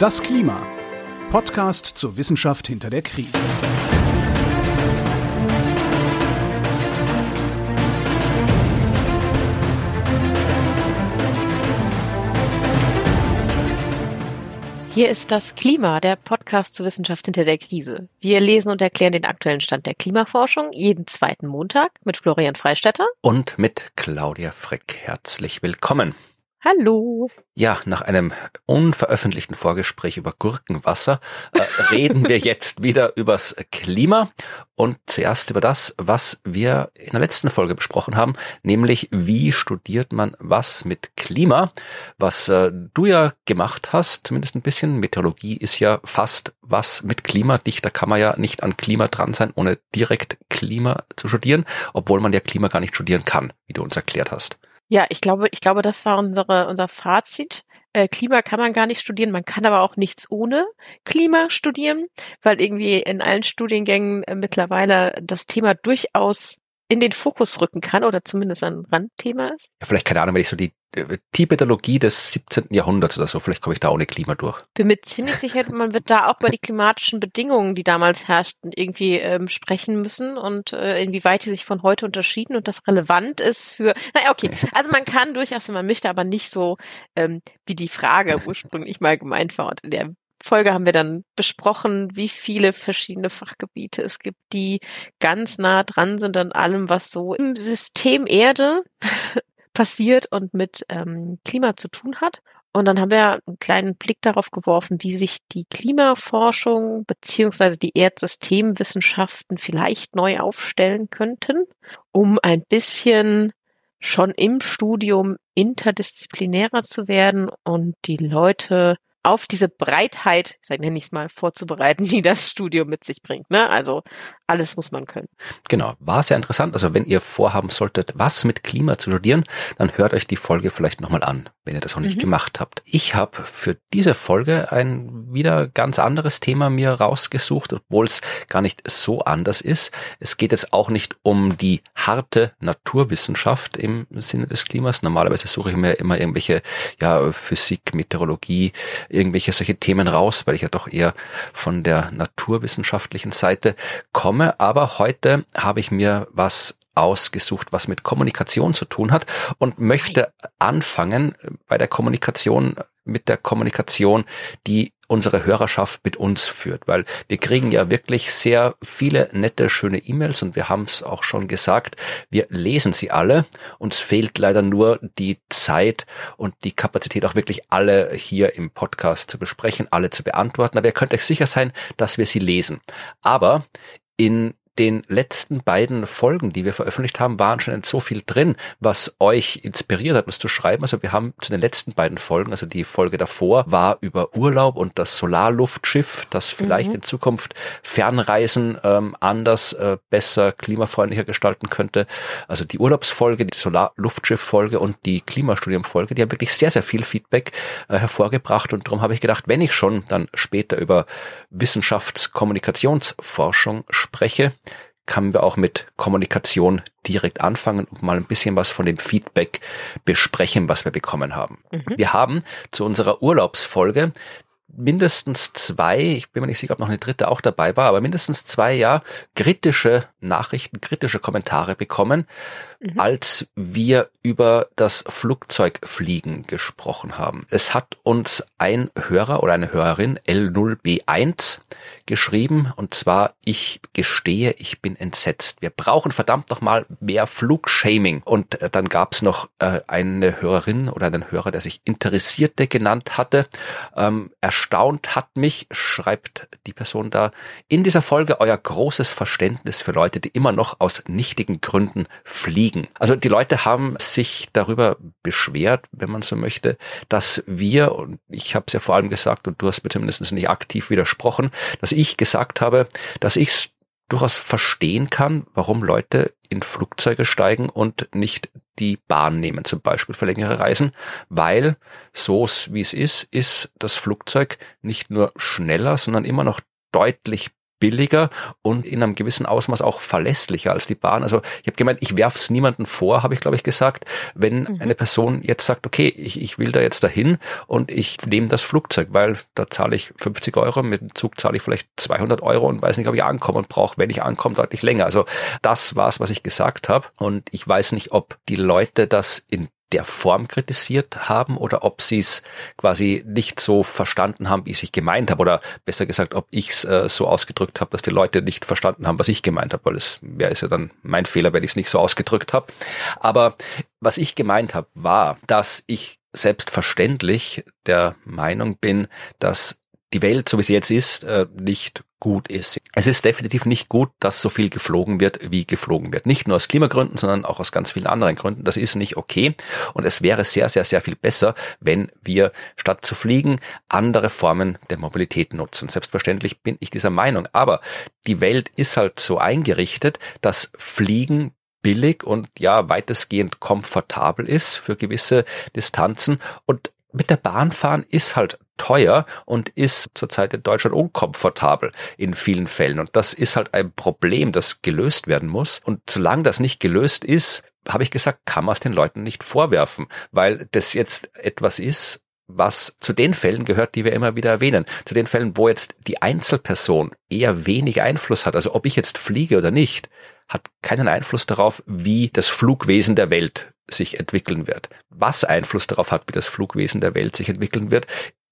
Das Klima. Podcast zur Wissenschaft hinter der Krise. Hier ist das Klima, der Podcast zur Wissenschaft hinter der Krise. Wir lesen und erklären den aktuellen Stand der Klimaforschung jeden zweiten Montag mit Florian Freistetter und mit Claudia Frick. Herzlich willkommen. Hallo. Ja, nach einem unveröffentlichten Vorgespräch über Gurkenwasser äh, reden wir jetzt wieder übers Klima und zuerst über das, was wir in der letzten Folge besprochen haben, nämlich wie studiert man was mit Klima, was äh, du ja gemacht hast, zumindest ein bisschen. Meteorologie ist ja fast was mit Klima. Dichter kann man ja nicht an Klima dran sein, ohne direkt Klima zu studieren, obwohl man ja Klima gar nicht studieren kann, wie du uns erklärt hast. Ja, ich glaube, ich glaube, das war unsere, unser Fazit. Äh, Klima kann man gar nicht studieren, man kann aber auch nichts ohne Klima studieren, weil irgendwie in allen Studiengängen äh, mittlerweile das Thema durchaus in den Fokus rücken kann oder zumindest ein Randthema ist. Ja, vielleicht keine Ahnung, wenn ich so die äh, Tibetologie des 17. Jahrhunderts oder so, vielleicht komme ich da ohne Klima durch. Bin mir ziemlich sicher, man wird da auch über die klimatischen Bedingungen, die damals herrschten, irgendwie ähm, sprechen müssen und äh, inwieweit die sich von heute unterschieden und das relevant ist für, naja, okay, also man kann durchaus, wenn man möchte, aber nicht so, ähm, wie die Frage ursprünglich mal gemeint war und in der Folge haben wir dann besprochen, wie viele verschiedene Fachgebiete es gibt, die ganz nah dran sind an allem, was so im System Erde passiert und mit ähm, Klima zu tun hat. Und dann haben wir einen kleinen Blick darauf geworfen, wie sich die Klimaforschung beziehungsweise die Erdsystemwissenschaften vielleicht neu aufstellen könnten, um ein bisschen schon im Studium interdisziplinärer zu werden und die Leute auf diese Breitheit, nenne ich es mal, vorzubereiten, die das Studium mit sich bringt. Ne? Also alles muss man können. Genau, war sehr interessant. Also wenn ihr vorhaben solltet, was mit Klima zu studieren, dann hört euch die Folge vielleicht nochmal an, wenn ihr das noch nicht mhm. gemacht habt. Ich habe für diese Folge ein wieder ganz anderes Thema mir rausgesucht, obwohl es gar nicht so anders ist. Es geht jetzt auch nicht um die harte Naturwissenschaft im Sinne des Klimas. Normalerweise suche ich mir immer irgendwelche ja, Physik, Meteorologie, irgendwelche solche Themen raus, weil ich ja doch eher von der naturwissenschaftlichen Seite komme. Aber heute habe ich mir was ausgesucht, was mit Kommunikation zu tun hat und möchte anfangen bei der Kommunikation mit der Kommunikation, die unsere Hörerschaft mit uns führt, weil wir kriegen ja wirklich sehr viele nette, schöne E-Mails und wir haben es auch schon gesagt, wir lesen sie alle. Uns fehlt leider nur die Zeit und die Kapazität auch wirklich alle hier im Podcast zu besprechen, alle zu beantworten. Aber ihr könnt euch sicher sein, dass wir sie lesen. Aber in den letzten beiden Folgen, die wir veröffentlicht haben, waren schon so viel drin, was euch inspiriert hat, was zu schreiben. Also wir haben zu den letzten beiden Folgen, also die Folge davor war über Urlaub und das Solarluftschiff, das vielleicht mhm. in Zukunft Fernreisen ähm, anders, äh, besser, klimafreundlicher gestalten könnte. Also die Urlaubsfolge, die Solarluftschiff-Folge und die Klimastudium-Folge, die haben wirklich sehr, sehr viel Feedback äh, hervorgebracht und darum habe ich gedacht, wenn ich schon dann später über Wissenschaftskommunikationsforschung spreche, kann wir auch mit Kommunikation direkt anfangen und mal ein bisschen was von dem Feedback besprechen, was wir bekommen haben. Mhm. Wir haben zu unserer Urlaubsfolge mindestens zwei, ich bin mir nicht sicher, ob noch eine dritte auch dabei war, aber mindestens zwei ja kritische Nachrichten, kritische Kommentare bekommen, mhm. als wir über das Flugzeugfliegen gesprochen haben. Es hat uns ein Hörer oder eine Hörerin L0B1 geschrieben und zwar, ich gestehe, ich bin entsetzt. Wir brauchen verdammt noch mal mehr Flugshaming. Und äh, dann gab es noch äh, eine Hörerin oder einen Hörer, der sich Interessierte genannt hatte. Ähm, erstaunt hat mich, schreibt die Person da, in dieser Folge euer großes Verständnis für Leute, die immer noch aus nichtigen Gründen fliegen. Also die Leute haben sich darüber beschwert, wenn man so möchte, dass wir, und ich habe es ja vor allem gesagt, und du hast mir zumindest nicht aktiv widersprochen, dass ich gesagt habe, dass ich es durchaus verstehen kann, warum Leute in Flugzeuge steigen und nicht die Bahn nehmen, zum Beispiel für längere Reisen, weil so wie es ist, ist das Flugzeug nicht nur schneller, sondern immer noch deutlich billiger und in einem gewissen Ausmaß auch verlässlicher als die Bahn. Also ich habe gemeint, ich werfe es niemandem vor, habe ich glaube ich gesagt, wenn mhm. eine Person jetzt sagt, okay, ich, ich will da jetzt dahin und ich nehme das Flugzeug, weil da zahle ich 50 Euro, mit dem Zug zahle ich vielleicht 200 Euro und weiß nicht, ob ich ankomme und brauche, wenn ich ankomme, deutlich länger. Also das war es, was ich gesagt habe und ich weiß nicht, ob die Leute das in der Form kritisiert haben oder ob sie es quasi nicht so verstanden haben, wie ich gemeint habe oder besser gesagt, ob ich es äh, so ausgedrückt habe, dass die Leute nicht verstanden haben, was ich gemeint habe, weil es wäre ja dann mein Fehler, wenn ich es nicht so ausgedrückt habe. Aber was ich gemeint habe, war, dass ich selbstverständlich der Meinung bin, dass die Welt, so wie sie jetzt ist, äh, nicht gut ist. Es ist definitiv nicht gut, dass so viel geflogen wird, wie geflogen wird. Nicht nur aus Klimagründen, sondern auch aus ganz vielen anderen Gründen. Das ist nicht okay. Und es wäre sehr, sehr, sehr viel besser, wenn wir statt zu fliegen andere Formen der Mobilität nutzen. Selbstverständlich bin ich dieser Meinung. Aber die Welt ist halt so eingerichtet, dass Fliegen billig und ja weitestgehend komfortabel ist für gewisse Distanzen und mit der Bahn fahren ist halt teuer und ist zurzeit in Deutschland unkomfortabel in vielen Fällen. Und das ist halt ein Problem, das gelöst werden muss. Und solange das nicht gelöst ist, habe ich gesagt, kann man es den Leuten nicht vorwerfen, weil das jetzt etwas ist, was zu den Fällen gehört, die wir immer wieder erwähnen. Zu den Fällen, wo jetzt die Einzelperson eher wenig Einfluss hat. Also ob ich jetzt fliege oder nicht, hat keinen Einfluss darauf, wie das Flugwesen der Welt sich entwickeln wird. Was Einfluss darauf hat, wie das Flugwesen der Welt sich entwickeln wird,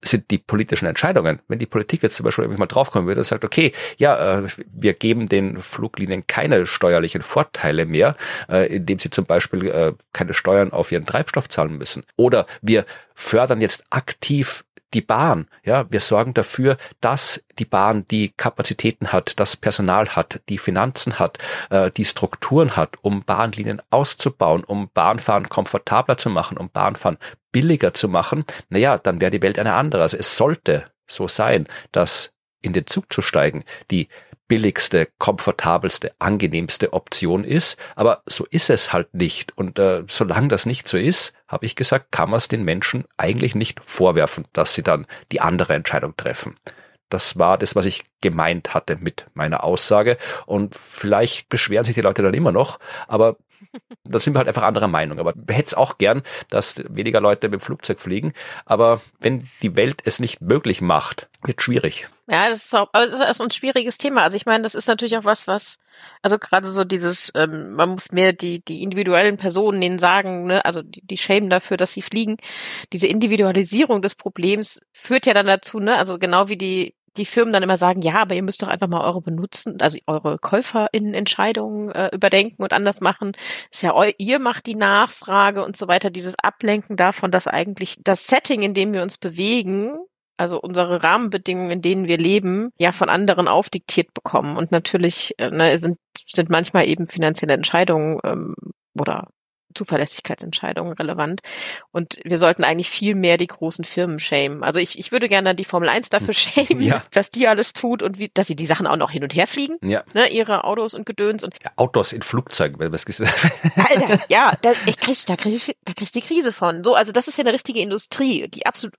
sind die politischen Entscheidungen. Wenn die Politik jetzt zum Beispiel mal draufkommen würde und sagt, okay, ja, äh, wir geben den Fluglinien keine steuerlichen Vorteile mehr, äh, indem sie zum Beispiel äh, keine Steuern auf ihren Treibstoff zahlen müssen. Oder wir fördern jetzt aktiv die Bahn. Ja, wir sorgen dafür, dass die Bahn die Kapazitäten hat, das Personal hat, die Finanzen hat, äh, die Strukturen hat, um Bahnlinien auszubauen, um Bahnfahren komfortabler zu machen, um Bahnfahren billiger zu machen. Naja, dann wäre die Welt eine andere. Also es sollte so sein, dass in den Zug zu steigen die billigste, komfortabelste, angenehmste Option ist. Aber so ist es halt nicht. Und äh, solange das nicht so ist, habe ich gesagt, kann man es den Menschen eigentlich nicht vorwerfen, dass sie dann die andere Entscheidung treffen. Das war das, was ich gemeint hatte mit meiner Aussage. Und vielleicht beschweren sich die Leute dann immer noch, aber da sind wir halt einfach anderer Meinung. Aber wir hätten es auch gern, dass weniger Leute mit dem Flugzeug fliegen. Aber wenn die Welt es nicht möglich macht, wird schwierig. Ja, das ist auch, aber es ist ein schwieriges Thema. Also ich meine, das ist natürlich auch was, was, also gerade so dieses, ähm, man muss mehr die, die individuellen Personen denen sagen, ne, also die, die schämen dafür, dass sie fliegen. Diese Individualisierung des Problems führt ja dann dazu, ne, also genau wie die die Firmen dann immer sagen, ja, aber ihr müsst doch einfach mal eure benutzen, also eure KäuferInnen-Entscheidungen äh, überdenken und anders machen. Ist ja eu ihr macht die Nachfrage und so weiter. Dieses Ablenken davon, dass eigentlich das Setting, in dem wir uns bewegen, also unsere Rahmenbedingungen, in denen wir leben, ja von anderen aufdiktiert bekommen. Und natürlich äh, ne, sind, sind manchmal eben finanzielle Entscheidungen ähm, oder Zuverlässigkeitsentscheidungen relevant. Und wir sollten eigentlich viel mehr die großen Firmen schämen. Also ich, ich würde gerne die Formel 1 dafür schämen, ja. was die alles tut und wie, dass sie die Sachen auch noch hin und her fliegen. Ja. Ne, ihre Autos und Gedöns und. Ja, Autos in Flugzeugen, wenn was gesagt. Alter, ja, da, ich krieg, da krieg ich, da krieg ich die Krise von. So, also das ist ja eine richtige Industrie, die absolut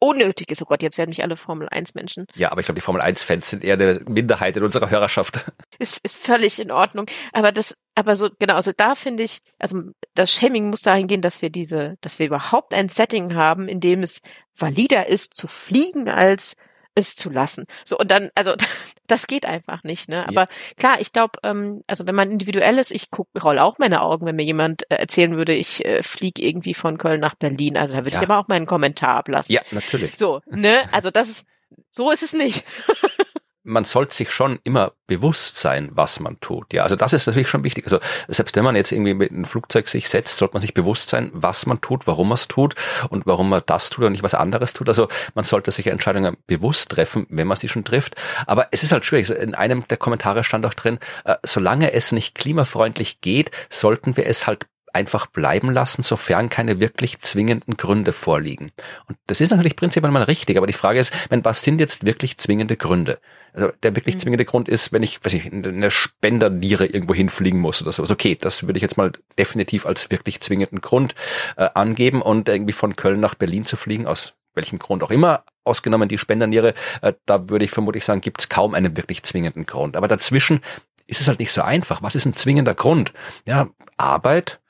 unnötig ist. Oh Gott, jetzt werden mich alle Formel 1 Menschen. Ja, aber ich glaube, die Formel 1 Fans sind eher eine Minderheit in unserer Hörerschaft. Ist, ist völlig in Ordnung. Aber das, aber so, genau, also da finde ich, also das Shaming muss dahin gehen, dass wir diese, dass wir überhaupt ein Setting haben, in dem es valider ist zu fliegen als es zu lassen. So, und dann, also das geht einfach nicht, ne? Aber ja. klar, ich glaube, ähm, also wenn man individuell ist, ich guck, roll auch meine Augen, wenn mir jemand äh, erzählen würde, ich äh, fliege irgendwie von Köln nach Berlin. Also da würde ja. ich aber auch meinen Kommentar ablassen. Ja, natürlich. So, ne? Also das ist, so ist es nicht. man sollte sich schon immer bewusst sein, was man tut. Ja, also das ist natürlich schon wichtig. Also selbst wenn man jetzt irgendwie mit einem Flugzeug sich setzt, sollte man sich bewusst sein, was man tut, warum man es tut und warum man das tut und nicht was anderes tut. Also man sollte sich Entscheidungen bewusst treffen, wenn man sie schon trifft. Aber es ist halt schwierig. In einem der Kommentare stand auch drin, äh, solange es nicht klimafreundlich geht, sollten wir es halt einfach bleiben lassen, sofern keine wirklich zwingenden Gründe vorliegen. Und das ist natürlich prinzipiell mal richtig, aber die Frage ist, wenn, was sind jetzt wirklich zwingende Gründe? Also der wirklich mhm. zwingende Grund ist, wenn ich, weiß ich, in eine Spenderniere irgendwo hinfliegen muss oder sowas. Okay, das würde ich jetzt mal definitiv als wirklich zwingenden Grund äh, angeben und irgendwie von Köln nach Berlin zu fliegen aus welchem Grund auch immer, ausgenommen die Spenderniere, äh, da würde ich vermutlich sagen, gibt es kaum einen wirklich zwingenden Grund. Aber dazwischen ist es halt nicht so einfach. Was ist ein zwingender Grund? Ja, Arbeit,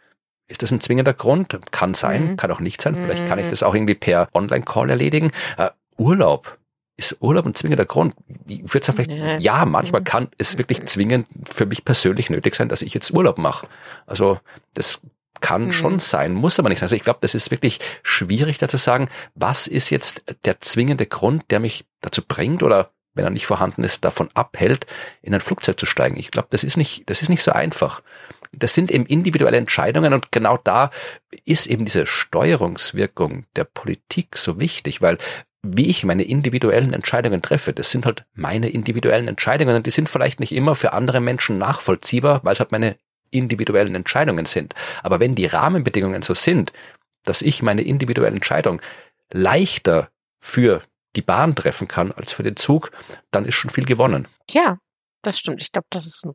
ist das ein zwingender Grund? Kann sein, mhm. kann auch nicht sein. Vielleicht kann ich mhm. das auch irgendwie per Online-Call erledigen. Uh, Urlaub. Ist Urlaub ein zwingender Grund? Ich würde vielleicht, ja, ja manchmal mhm. kann es wirklich zwingend für mich persönlich nötig sein, dass ich jetzt Urlaub mache. Also das kann mhm. schon sein, muss aber nicht sein. Also ich glaube, das ist wirklich schwierig da zu sagen, was ist jetzt der zwingende Grund, der mich dazu bringt oder wenn er nicht vorhanden ist, davon abhält, in ein Flugzeug zu steigen. Ich glaube, das ist nicht, das ist nicht so einfach. Das sind eben individuelle Entscheidungen und genau da ist eben diese Steuerungswirkung der Politik so wichtig, weil wie ich meine individuellen Entscheidungen treffe, das sind halt meine individuellen Entscheidungen und die sind vielleicht nicht immer für andere Menschen nachvollziehbar, weil es halt meine individuellen Entscheidungen sind. Aber wenn die Rahmenbedingungen so sind, dass ich meine individuelle Entscheidung leichter für die Bahn treffen kann als für den Zug, dann ist schon viel gewonnen. Ja, das stimmt. Ich glaube, das ist eine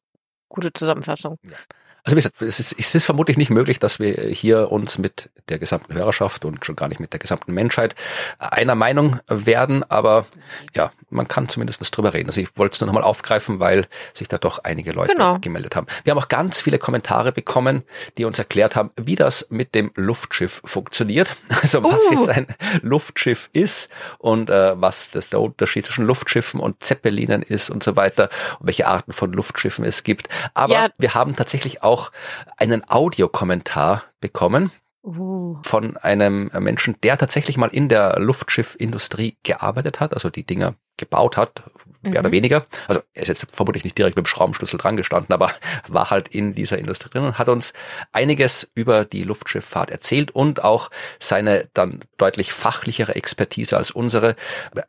gute Zusammenfassung. Ja. Also wie gesagt, es ist, es ist vermutlich nicht möglich, dass wir hier uns mit der gesamten Hörerschaft und schon gar nicht mit der gesamten Menschheit einer Meinung werden, aber ja, man kann zumindest drüber reden. Also ich wollte es nur nochmal aufgreifen, weil sich da doch einige Leute genau. gemeldet haben. Wir haben auch ganz viele Kommentare bekommen, die uns erklärt haben, wie das mit dem Luftschiff funktioniert. Also was uh. jetzt ein Luftschiff ist und äh, was das der Unterschied zwischen Luftschiffen und Zeppelinen ist und so weiter und welche Arten von Luftschiffen es gibt. Aber ja. wir haben tatsächlich auch auch einen Audiokommentar bekommen uh. von einem Menschen, der tatsächlich mal in der Luftschiffindustrie gearbeitet hat, also die Dinger gebaut hat, mehr mhm. oder weniger. Also er ist jetzt vermutlich nicht direkt mit dem Schraubenschlüssel dran gestanden, aber war halt in dieser Industrie drin und hat uns einiges über die Luftschifffahrt erzählt und auch seine dann deutlich fachlichere Expertise als unsere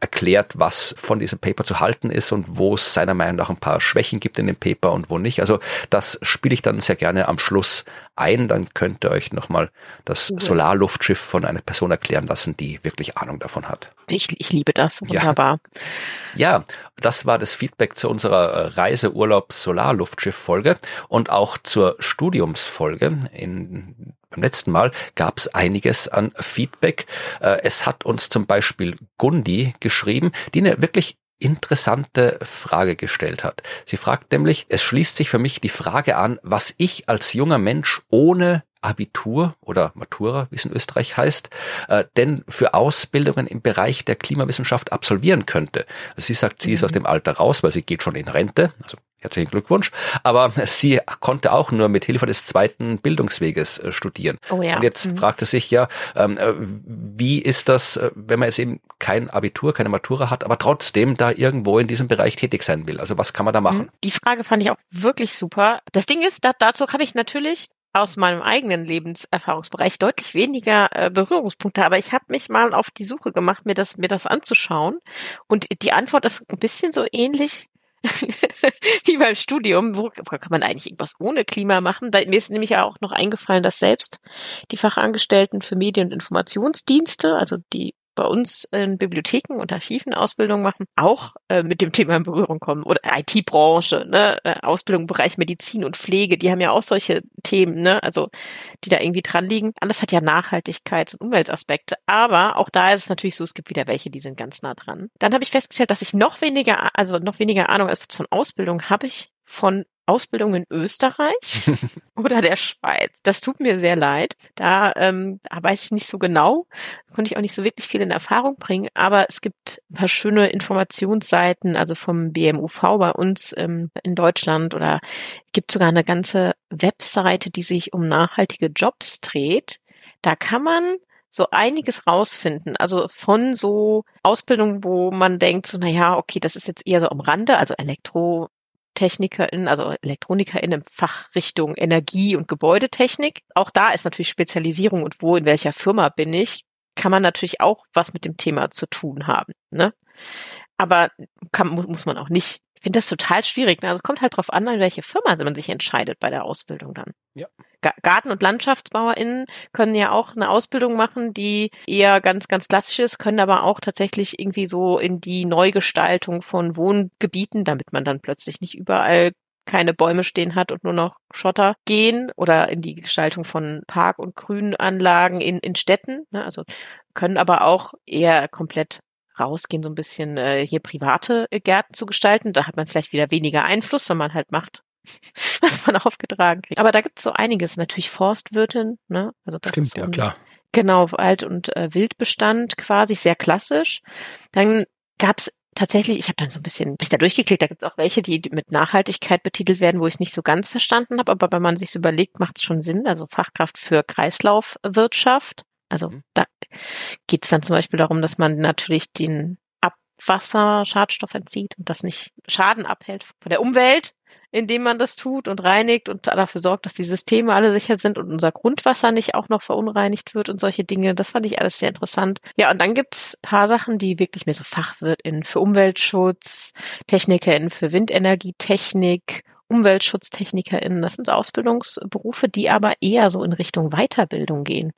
erklärt, was von diesem Paper zu halten ist und wo es seiner Meinung nach ein paar Schwächen gibt in dem Paper und wo nicht. Also das spiele ich dann sehr gerne am Schluss ein. Dann könnt ihr euch nochmal das ja. Solarluftschiff von einer Person erklären lassen, die wirklich Ahnung davon hat. Ich, ich liebe das. Wunderbar. Ja. ja, das war das Feedback zu unserer äh, Reise-Urlaubs-Solarluftschiff-Folge und auch zur Studiumsfolge. In, beim letzten Mal gab es einiges an Feedback. Äh, es hat uns zum Beispiel Gundi geschrieben, die eine wirklich interessante Frage gestellt hat. Sie fragt nämlich, es schließt sich für mich die Frage an, was ich als junger Mensch ohne Abitur oder Matura, wie es in Österreich heißt, äh, denn für Ausbildungen im Bereich der Klimawissenschaft absolvieren könnte. Sie sagt, sie ist aus mhm. dem Alter raus, weil sie geht schon in Rente, also herzlichen Glückwunsch, aber sie konnte auch nur mit Hilfe des zweiten Bildungsweges äh, studieren. Oh ja. Und jetzt mhm. fragt sie sich ja, ähm, äh, wie ist das, äh, wenn man jetzt eben kein Abitur, keine Matura hat, aber trotzdem da irgendwo in diesem Bereich tätig sein will? Also was kann man da machen? Die Frage fand ich auch wirklich super. Das Ding ist, da, dazu habe ich natürlich aus meinem eigenen Lebenserfahrungsbereich deutlich weniger äh, Berührungspunkte, aber ich habe mich mal auf die Suche gemacht, mir das mir das anzuschauen und die Antwort ist ein bisschen so ähnlich wie beim Studium. Wo, wo kann man eigentlich irgendwas ohne Klima machen? Weil mir ist nämlich auch noch eingefallen, dass selbst die Fachangestellten für Medien- und Informationsdienste, also die bei uns in Bibliotheken und Archiven Ausbildung machen, auch äh, mit dem Thema in Berührung kommen. Oder IT-Branche, ne? Äh, Ausbildung im Bereich Medizin und Pflege, die haben ja auch solche Themen, ne? Also die da irgendwie dran liegen. Alles hat ja Nachhaltigkeits- und Umweltaspekte. Aber auch da ist es natürlich so, es gibt wieder welche, die sind ganz nah dran. Dann habe ich festgestellt, dass ich noch weniger, also noch weniger Ahnung als von Ausbildung habe ich von Ausbildung in Österreich oder der Schweiz. Das tut mir sehr leid. Da, ähm, da weiß ich nicht so genau, konnte ich auch nicht so wirklich viel in Erfahrung bringen, aber es gibt ein paar schöne Informationsseiten, also vom BMUV bei uns ähm, in Deutschland oder gibt sogar eine ganze Webseite, die sich um nachhaltige Jobs dreht. Da kann man so einiges rausfinden. Also von so Ausbildungen, wo man denkt, so, na ja, okay, das ist jetzt eher so am Rande, also Elektro, TechnikerInnen, also ElektronikerInnen im Fachrichtung Energie- und Gebäudetechnik. Auch da ist natürlich Spezialisierung und wo, in welcher Firma bin ich, kann man natürlich auch was mit dem Thema zu tun haben. Ne? Aber kann, muss, muss man auch nicht. Ich finde das total schwierig. Ne? Also es kommt halt drauf an, in welche Firma man sich entscheidet bei der Ausbildung dann. Ja. Garten- und LandschaftsbauerInnen können ja auch eine Ausbildung machen, die eher ganz, ganz klassisch ist, können aber auch tatsächlich irgendwie so in die Neugestaltung von Wohngebieten, damit man dann plötzlich nicht überall keine Bäume stehen hat und nur noch Schotter gehen oder in die Gestaltung von Park- und Grünanlagen in, in Städten. Ne? Also können aber auch eher komplett rausgehen, so ein bisschen äh, hier private Gärten zu gestalten. Da hat man vielleicht wieder weniger Einfluss, wenn man halt macht, was man aufgetragen kriegt. Aber da gibt es so einiges. Natürlich Forstwirtin, ne? Also das Stimmt, ist so ja klar. Genau, Wald- und äh, Wildbestand quasi, sehr klassisch. Dann gab's tatsächlich, ich habe dann so ein bisschen mich da durchgeklickt, da gibt's auch welche, die mit Nachhaltigkeit betitelt werden, wo ich es nicht so ganz verstanden habe, aber wenn man sich überlegt, macht es schon Sinn. Also Fachkraft für Kreislaufwirtschaft. Also Mhm. Da geht's dann zum Beispiel darum, dass man natürlich den Abwasser Schadstoff entzieht und das nicht Schaden abhält von der Umwelt, indem man das tut und reinigt und dafür sorgt, dass die Systeme alle sicher sind und unser Grundwasser nicht auch noch verunreinigt wird und solche Dinge. Das fand ich alles sehr interessant. Ja, und dann gibt's paar Sachen, die wirklich mehr so FachwirtInnen für Umweltschutz, TechnikerInnen für Windenergietechnik, UmweltschutztechnikerInnen. Das sind Ausbildungsberufe, die aber eher so in Richtung Weiterbildung gehen.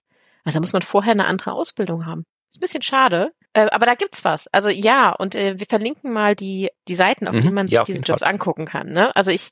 Also da muss man vorher eine andere Ausbildung haben. Ist ein bisschen schade. Äh, aber da gibt's was. Also ja, und äh, wir verlinken mal die, die Seiten, auf Mhm. denen man sich Ja, auf diese Jobs angucken kann. Ne? Also ich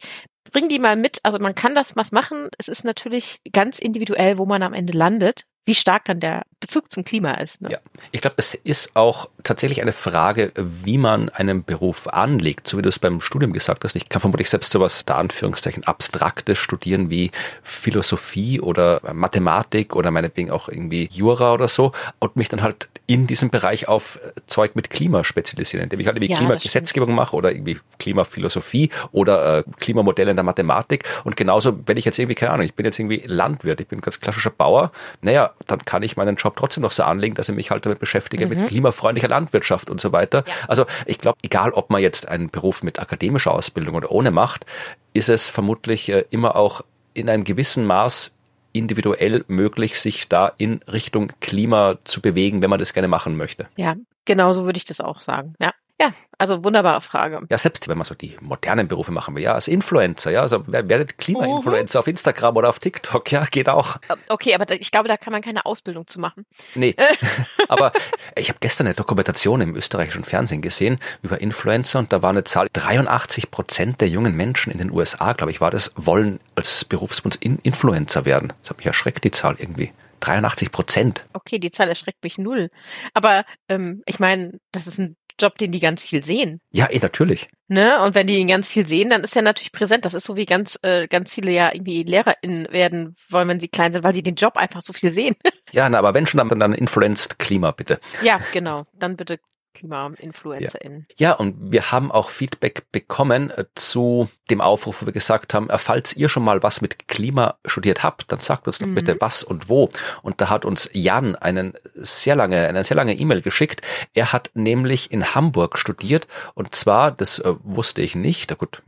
bring die mal mit. Also man kann das was machen. Es ist natürlich ganz individuell, wo man am Ende landet, wie stark dann der Bezug zum Klima ist. Ne? Ja. Ich glaube, es ist auch tatsächlich eine Frage, wie man einen Beruf anlegt, so wie du es beim Studium gesagt hast. Ich kann vermutlich selbst sowas, da Anführungszeichen, abstraktes studieren wie Philosophie oder Mathematik oder meinetwegen auch irgendwie Jura oder so und mich dann halt in diesem Bereich auf Zeug mit Klima spezialisieren, indem ich halt irgendwie Ja, das Klimagesetzgebung mache oder irgendwie Klimaphilosophie oder äh, Klimamodelle in der Mathematik. Und genauso, wenn ich jetzt irgendwie, keine Ahnung, ich bin jetzt irgendwie Landwirt, ich bin ein ganz klassischer Bauer, naja, dann kann ich meinen Job trotzdem noch so anlegen, dass ich mich halt damit beschäftige mit klimafreundlicher Landwirtschaft und so weiter. Ja. Also ich glaube, egal ob man jetzt einen Beruf mit akademischer Ausbildung oder ohne macht, ist es vermutlich äh, immer auch in einem gewissen Maß individuell möglich, sich da in Richtung Klima zu bewegen, wenn man das gerne machen möchte. Ja, genau so würde ich das auch sagen. Ja. Ja, also wunderbare Frage. Ja, selbst wenn man so die modernen Berufe machen will, ja, als Influencer, ja, also wer- werdet Klima-Influencer auf Instagram oder auf TikTok, ja, geht auch. Äh, Okay, aber ich glaube, da kann man keine Ausbildung zu machen. Nee, aber ich habe gestern eine Dokumentation im österreichischen Fernsehen gesehen über Influencer und da war eine Zahl, 83 Prozent der jungen Menschen in den USA, glaube ich, war das, wollen als Berufswunsch in Influencer werden. Das hat mich erschreckt, die Zahl irgendwie. 83 Prozent. Okay, die Zahl erschreckt mich null. Aber ähm, ich meine, das ist ein Job, den die ganz viel sehen. Ja, eh, natürlich. Ne? Und wenn die ihn ganz viel sehen, dann ist er natürlich präsent. Das ist so wie ganz, äh, ganz viele ja irgendwie LehrerInnen werden wollen, wenn sie klein sind, weil die den Job einfach so viel sehen. Ja, na, aber wenn schon, dann, dann influenced Klima, bitte. ja, genau. Dann bitte Klima-InfluencerInnen. Ja, und wir haben auch Feedback bekommen äh, zu dem Aufruf, wo wir gesagt haben, äh, falls ihr schon mal was mit Klima studiert habt, dann sagt uns doch Mhm. bitte was und wo. Und da hat uns Jan einen sehr lange, eine sehr lange E-Mail geschickt. Er hat nämlich in Hamburg studiert und zwar, das äh, wusste ich nicht, na gut,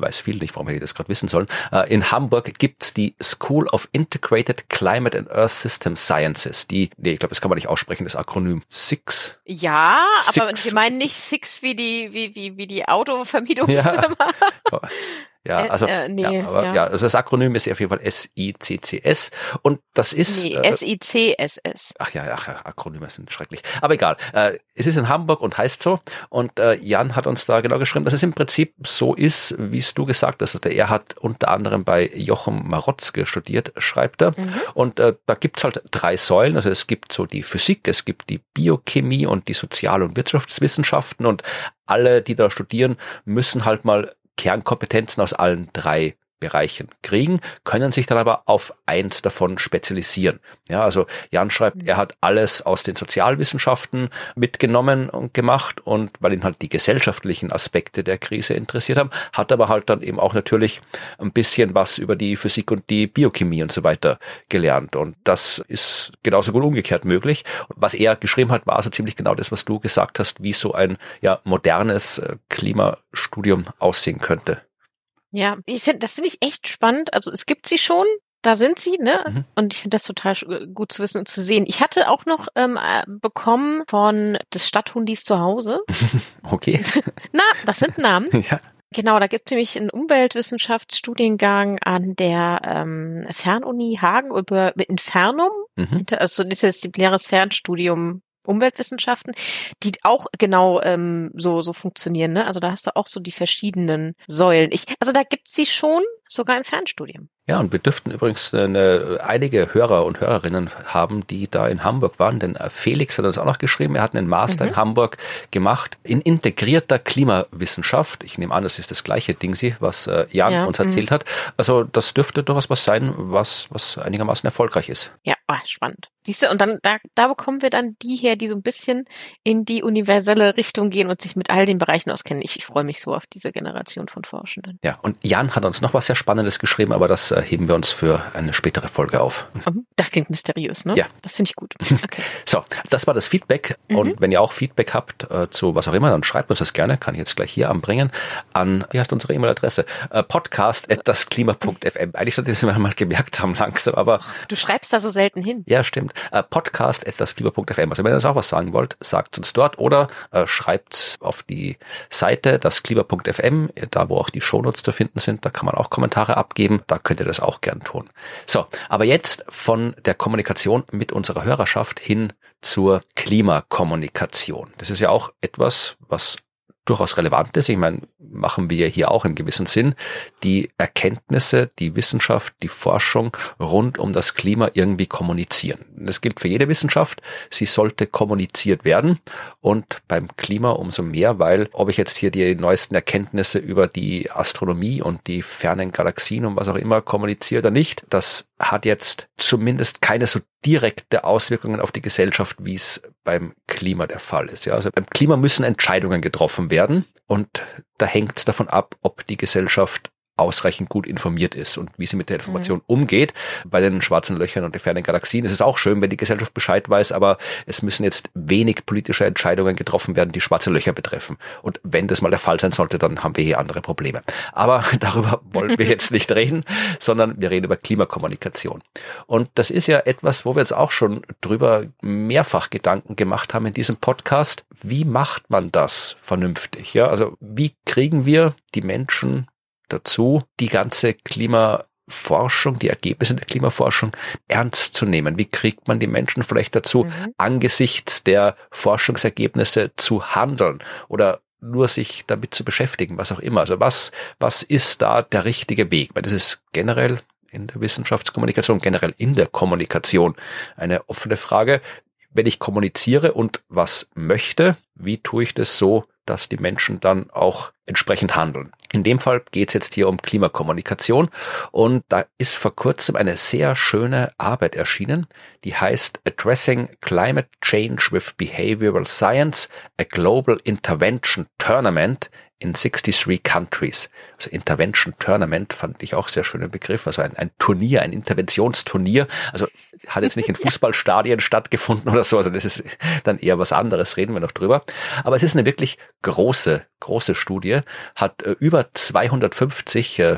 weiß viel nicht, warum hätte ich das gerade wissen sollen. Äh, In Hamburg gibt's die School of Integrated Climate and Earth System Sciences. Die, nee, ich glaube, das kann man nicht aussprechen, das Akronym SIX. Ja, aber Six. wir meinen nicht Six wie die, wie, wie, wie die Autovermietungsfirma. Ja, Äh, also, äh, nee, ja, aber, ja. ja. also das Akronym ist auf jeden Fall SICCS und das ist, Nee, äh, S-I-C-S-S. ach ja, ach ja, Akronyme sind schrecklich, aber egal, äh, es ist in Hamburg und heißt so und äh, Jan hat uns da genau geschrieben, dass es im Prinzip so ist, wie es du gesagt hast, also er hat unter anderem bei Jochem Marotzke studiert, schreibt er, Mhm. und äh, da gibt's halt drei Säulen. Also es gibt so die Physik, es gibt die Biochemie und die Sozial- und Wirtschaftswissenschaften. Und alle, die da studieren, müssen halt mal Kernkompetenzen aus allen drei Bereichen kriegen, können sich dann aber auf eins davon spezialisieren. Ja, also Jan schreibt, er hat alles aus den Sozialwissenschaften mitgenommen und gemacht und weil ihn halt die gesellschaftlichen Aspekte der Krise interessiert haben, hat aber halt dann eben auch natürlich ein bisschen was über die Physik und die Biochemie und so weiter gelernt. Und das ist genauso gut umgekehrt möglich. Und was er geschrieben hat, war so ziemlich genau das, was du gesagt hast, wie so ein ja modernes äh, Klimastudium aussehen könnte. Ja, ich finde, das finde ich echt spannend. Also es gibt sie schon, da sind sie, ne? Mhm. Und ich finde das total sch- gut zu wissen und zu sehen. Ich hatte auch noch ähm, äh, bekommen von des Stadthundis zu Hause. Okay. Na, das sind Namen. ja. Genau, da gibt es nämlich einen Umweltwissenschaftsstudiengang an der ähm, Fernuni Hagen über Infernum, Mhm. Also interdisziplinäres Fernstudium Umweltwissenschaften, die auch genau ähm, so so funktionieren. Ne? Also da hast du auch so die verschiedenen Säulen. Ich, also da gibt's sie schon, sogar im Fernstudium. Ja, und wir dürften übrigens eine, einige Hörer und Hörerinnen haben, die da in Hamburg waren, denn äh, Felix hat uns auch noch geschrieben, er hat einen Master mhm. in Hamburg gemacht in integrierter Klimawissenschaft. Ich nehme an, das ist das gleiche Ding, was äh, Jan ja. uns erzählt mhm. hat. Also das dürfte durchaus was sein, was, was einigermaßen erfolgreich ist. Ja, oh, spannend. Siehst du, und dann, da, da bekommen wir dann die her, die so ein bisschen in die universelle Richtung gehen und sich mit all den Bereichen auskennen. Ich, ich freue mich so auf diese Generation von Forschenden. Ja, und Jan hat uns noch was sehr Spannendes geschrieben, aber das äh, heben wir uns für eine spätere Folge auf. Mhm. Das klingt mysteriös, ne? Ja. Das finde ich gut. Okay. so, das war das Feedback. Mhm. Und wenn ihr auch Feedback habt äh, zu was auch immer, dann schreibt uns das gerne, kann ich jetzt gleich hier anbringen, an, wie heißt unsere E-Mail-Adresse? Äh, podcast.dasklima.fm. Eigentlich sollte ich das mal gemerkt haben langsam, aber. Du schreibst da so selten hin. Ja, stimmt. Äh, podcast.dasklima.fm. Also wenn ihr das auch was sagen wollt, sagt uns dort oder äh, schreibt auf die Seite dasklima.fm, da wo auch die Shownotes zu finden sind, da kann man auch Kommentare abgeben, da könnt ihr das auch gern tun. So, aber jetzt von der Kommunikation mit unserer Hörerschaft hin zur Klimakommunikation. Das ist ja auch etwas, was durchaus relevant ist. Ich meine, machen wir hier auch im gewissen Sinn, die Erkenntnisse, die Wissenschaft, die Forschung rund um das Klima irgendwie kommunizieren. Das gilt für jede Wissenschaft. Sie sollte kommuniziert werden und beim Klima umso mehr, weil ob ich jetzt hier die neuesten Erkenntnisse über die Astronomie und die fernen Galaxien und was auch immer kommuniziere oder nicht, das hat jetzt zumindest keine so direkte Auswirkungen auf die Gesellschaft, wie es beim Klima der Fall ist. Ja, also beim Klima müssen Entscheidungen getroffen werden und da hängt es davon ab, ob die Gesellschaft ausreichend gut informiert ist und wie sie mit der Information mhm. umgeht. Bei den schwarzen Löchern und den fernen Galaxien ist es auch schön, wenn die Gesellschaft Bescheid weiß, aber es müssen jetzt wenig politische Entscheidungen getroffen werden, die schwarze Löcher betreffen. Und wenn das mal der Fall sein sollte, dann haben wir hier andere Probleme. Aber darüber wollen wir jetzt nicht reden, sondern wir reden über Klimakommunikation. Und das ist ja etwas, wo wir jetzt auch schon drüber mehrfach Gedanken gemacht haben in diesem Podcast. Wie macht man das vernünftig? Ja, also wie kriegen wir die Menschen dazu, die ganze Klimaforschung, die Ergebnisse der Klimaforschung ernst zu nehmen? Wie kriegt man die Menschen vielleicht dazu, mhm. angesichts der Forschungsergebnisse zu handeln oder nur sich damit zu beschäftigen, was auch immer? Also was, was ist da der richtige Weg? Weil das ist generell in der Wissenschaftskommunikation, generell in der Kommunikation eine offene Frage. Wenn ich kommuniziere und was möchte, wie tue ich das so, dass die Menschen dann auch entsprechend handeln. In dem Fall geht es jetzt hier um Klimakommunikation und da ist vor kurzem eine sehr schöne Arbeit erschienen, die heißt Addressing Climate Change with Behavioral Science, a Global Intervention Tournament in 63 Countries. Also Intervention Tournament fand ich auch sehr schöner Begriff. Also ein, ein Turnier, ein Interventionsturnier. Also hat jetzt nicht in Fußballstadien stattgefunden oder so. Also das ist dann eher was anderes. Reden wir noch drüber. Aber es ist eine wirklich große, große Studie. Hat äh, über 250 äh,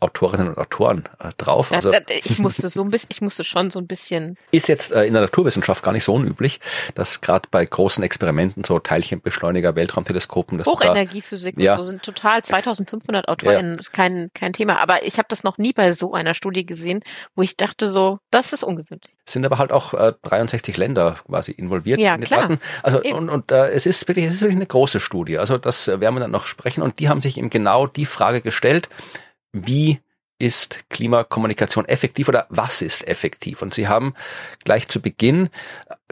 Autorinnen und Autoren äh, drauf. Also ich musste so ein bisschen, ich musste schon so ein bisschen. Ist jetzt äh, in der Naturwissenschaft gar nicht so unüblich, dass gerade bei großen Experimenten, so Teilchenbeschleuniger, Weltraumteleskopen, das Hochenergiephysik ja. so sind total 2500 AutorInnen, ja. ist kein, kein Thema. Aber ich habe das noch nie bei so einer Studie gesehen, wo ich dachte so, das ist ungewöhnlich. Sind aber halt auch äh, 63 Länder quasi involviert ja, in klar. Daten. Also Eben. und, und äh, es ist wirklich, es ist wirklich eine große Studie. Also das werden wir dann noch sprechen. Und die haben sich eben genau die Frage gestellt, wie ist Klimakommunikation effektiv oder was ist effektiv? Und Sie haben gleich zu Beginn,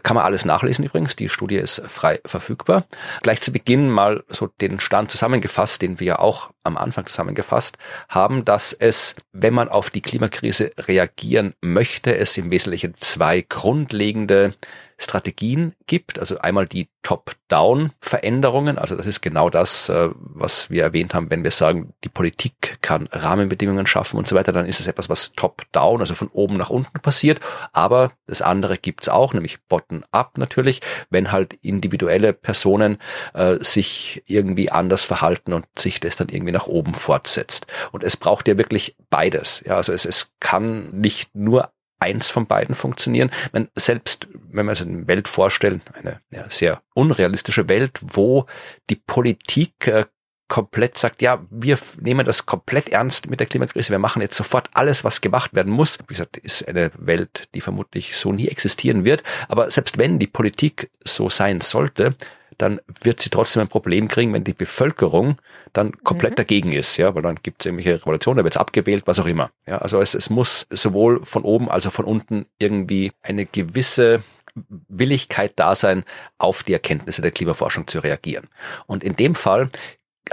kann man alles nachlesen übrigens, die Studie ist frei verfügbar, gleich zu Beginn mal so den Stand zusammengefasst, den wir ja auch am Anfang zusammengefasst haben, dass es, wenn man auf die Klimakrise reagieren möchte, es im Wesentlichen zwei grundlegende Strategien gibt. Also einmal die Top-Down-Veränderungen. Also das ist genau das, äh, was wir erwähnt haben, wenn wir sagen, die Politik kann Rahmenbedingungen schaffen und so weiter, dann ist es etwas, was Top-Down, also von oben nach unten passiert. Aber das andere gibt's auch, nämlich Bottom-up natürlich, wenn halt individuelle Personen äh, sich irgendwie anders verhalten und sich das dann irgendwie nach oben fortsetzt. Und es braucht ja wirklich beides. Ja, also es, es kann nicht nur eins von beiden funktionieren. Man, selbst wenn wir uns eine Welt vorstellen, eine ja, sehr unrealistische Welt, wo die Politik äh, komplett sagt, ja, wir nehmen das komplett ernst mit der Klimakrise, wir machen jetzt sofort alles, was gemacht werden muss. Wie gesagt, ist eine Welt, die vermutlich so nie existieren wird. Aber selbst wenn die Politik so sein sollte, dann wird sie trotzdem ein Problem kriegen, wenn die Bevölkerung dann komplett mhm. dagegen ist, ja, weil dann gibt es irgendwelche Revolutionen, da wird es abgewählt, was auch immer. Ja, also es, es muss sowohl von oben als auch von unten irgendwie eine gewisse Willigkeit da sein, auf die Erkenntnisse der Klimaforschung zu reagieren. Und in dem Fall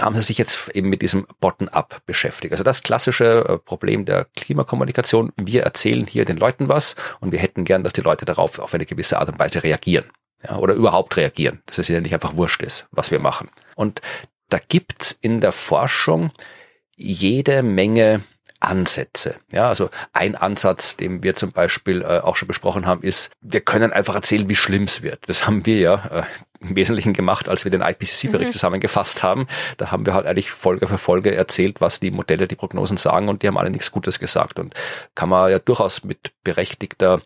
haben sie sich jetzt eben mit diesem Bottom-up beschäftigt. Also das klassische äh, Problem der Klimakommunikation. Wir erzählen hier den Leuten was und wir hätten gern, dass die Leute darauf auf eine gewisse Art und Weise reagieren. Ja, oder überhaupt reagieren. Dass es ja nicht einfach wurscht ist, was wir machen. Und da gibt's in der Forschung jede Menge Ansätze. Ja, also ein Ansatz, den wir zum Beispiel äh, auch schon besprochen haben, ist, wir können einfach erzählen, wie schlimm es wird. Das haben wir ja äh, im Wesentlichen gemacht, als wir den IPCC-Bericht mhm. zusammengefasst haben. Da haben wir halt eigentlich Folge für Folge erzählt, was die Modelle, die Prognosen sagen und die haben alle nichts Gutes gesagt. Und kann man ja durchaus mit berechtigter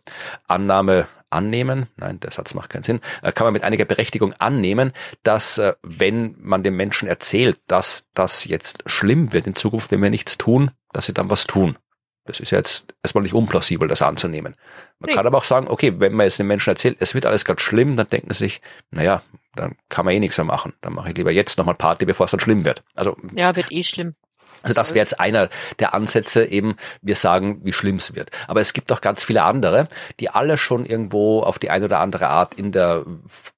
Annahme annehmen, nein, der Satz macht keinen Sinn, äh, kann man mit einiger Berechtigung annehmen, dass äh, wenn man den Menschen erzählt, dass das jetzt schlimm wird in Zukunft, wenn wir nichts tun, dass sie dann was tun. Das ist ja jetzt erstmal nicht unplausibel, das anzunehmen. Man nee. kann aber auch sagen, okay, wenn man jetzt den Menschen erzählt, es wird alles ganz schlimm, dann denken sie sich, naja, dann kann man eh nichts mehr machen. Dann mache ich lieber jetzt nochmal Party, bevor es dann schlimm wird. Also Ja, wird eh schlimm. Also das wäre jetzt einer der Ansätze, eben wir sagen, wie schlimm es wird. Aber es gibt auch ganz viele andere, die alle schon irgendwo auf die eine oder andere Art in der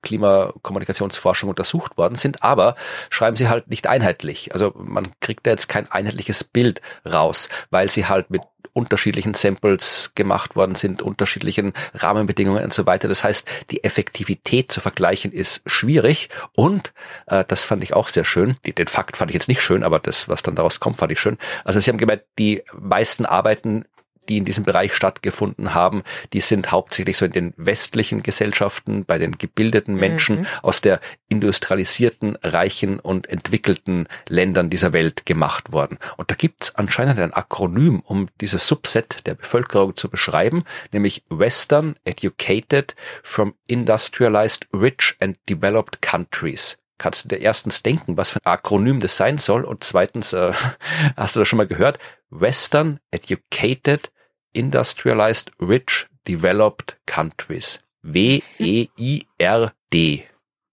Klimakommunikationsforschung untersucht worden sind, aber schreiben sie halt nicht einheitlich. Also man kriegt da jetzt kein einheitliches Bild raus, weil sie halt mit unterschiedlichen Samples gemacht worden sind, unterschiedlichen Rahmenbedingungen und so weiter. Das heißt, die Effektivität zu vergleichen ist schwierig und äh, das fand ich auch sehr schön. Den Fakt fand ich jetzt nicht schön, aber das, was dann daraus kommt, fand ich schön. Also sie haben gemeint, die meisten arbeiten die in diesem Bereich stattgefunden haben, die sind hauptsächlich so in den westlichen Gesellschaften, bei den gebildeten Menschen mhm. aus der industrialisierten, reichen und entwickelten Ländern dieser Welt gemacht worden. Und da gibt's anscheinend ein Akronym, um dieses Subset der Bevölkerung zu beschreiben, nämlich Western Educated from Industrialized Rich and Developed Countries kannst du dir erstens denken, was für ein Akronym das sein soll und zweitens, äh, hast du das schon mal gehört, Western Educated Industrialized Rich Developed Countries. W-E-I-R-D.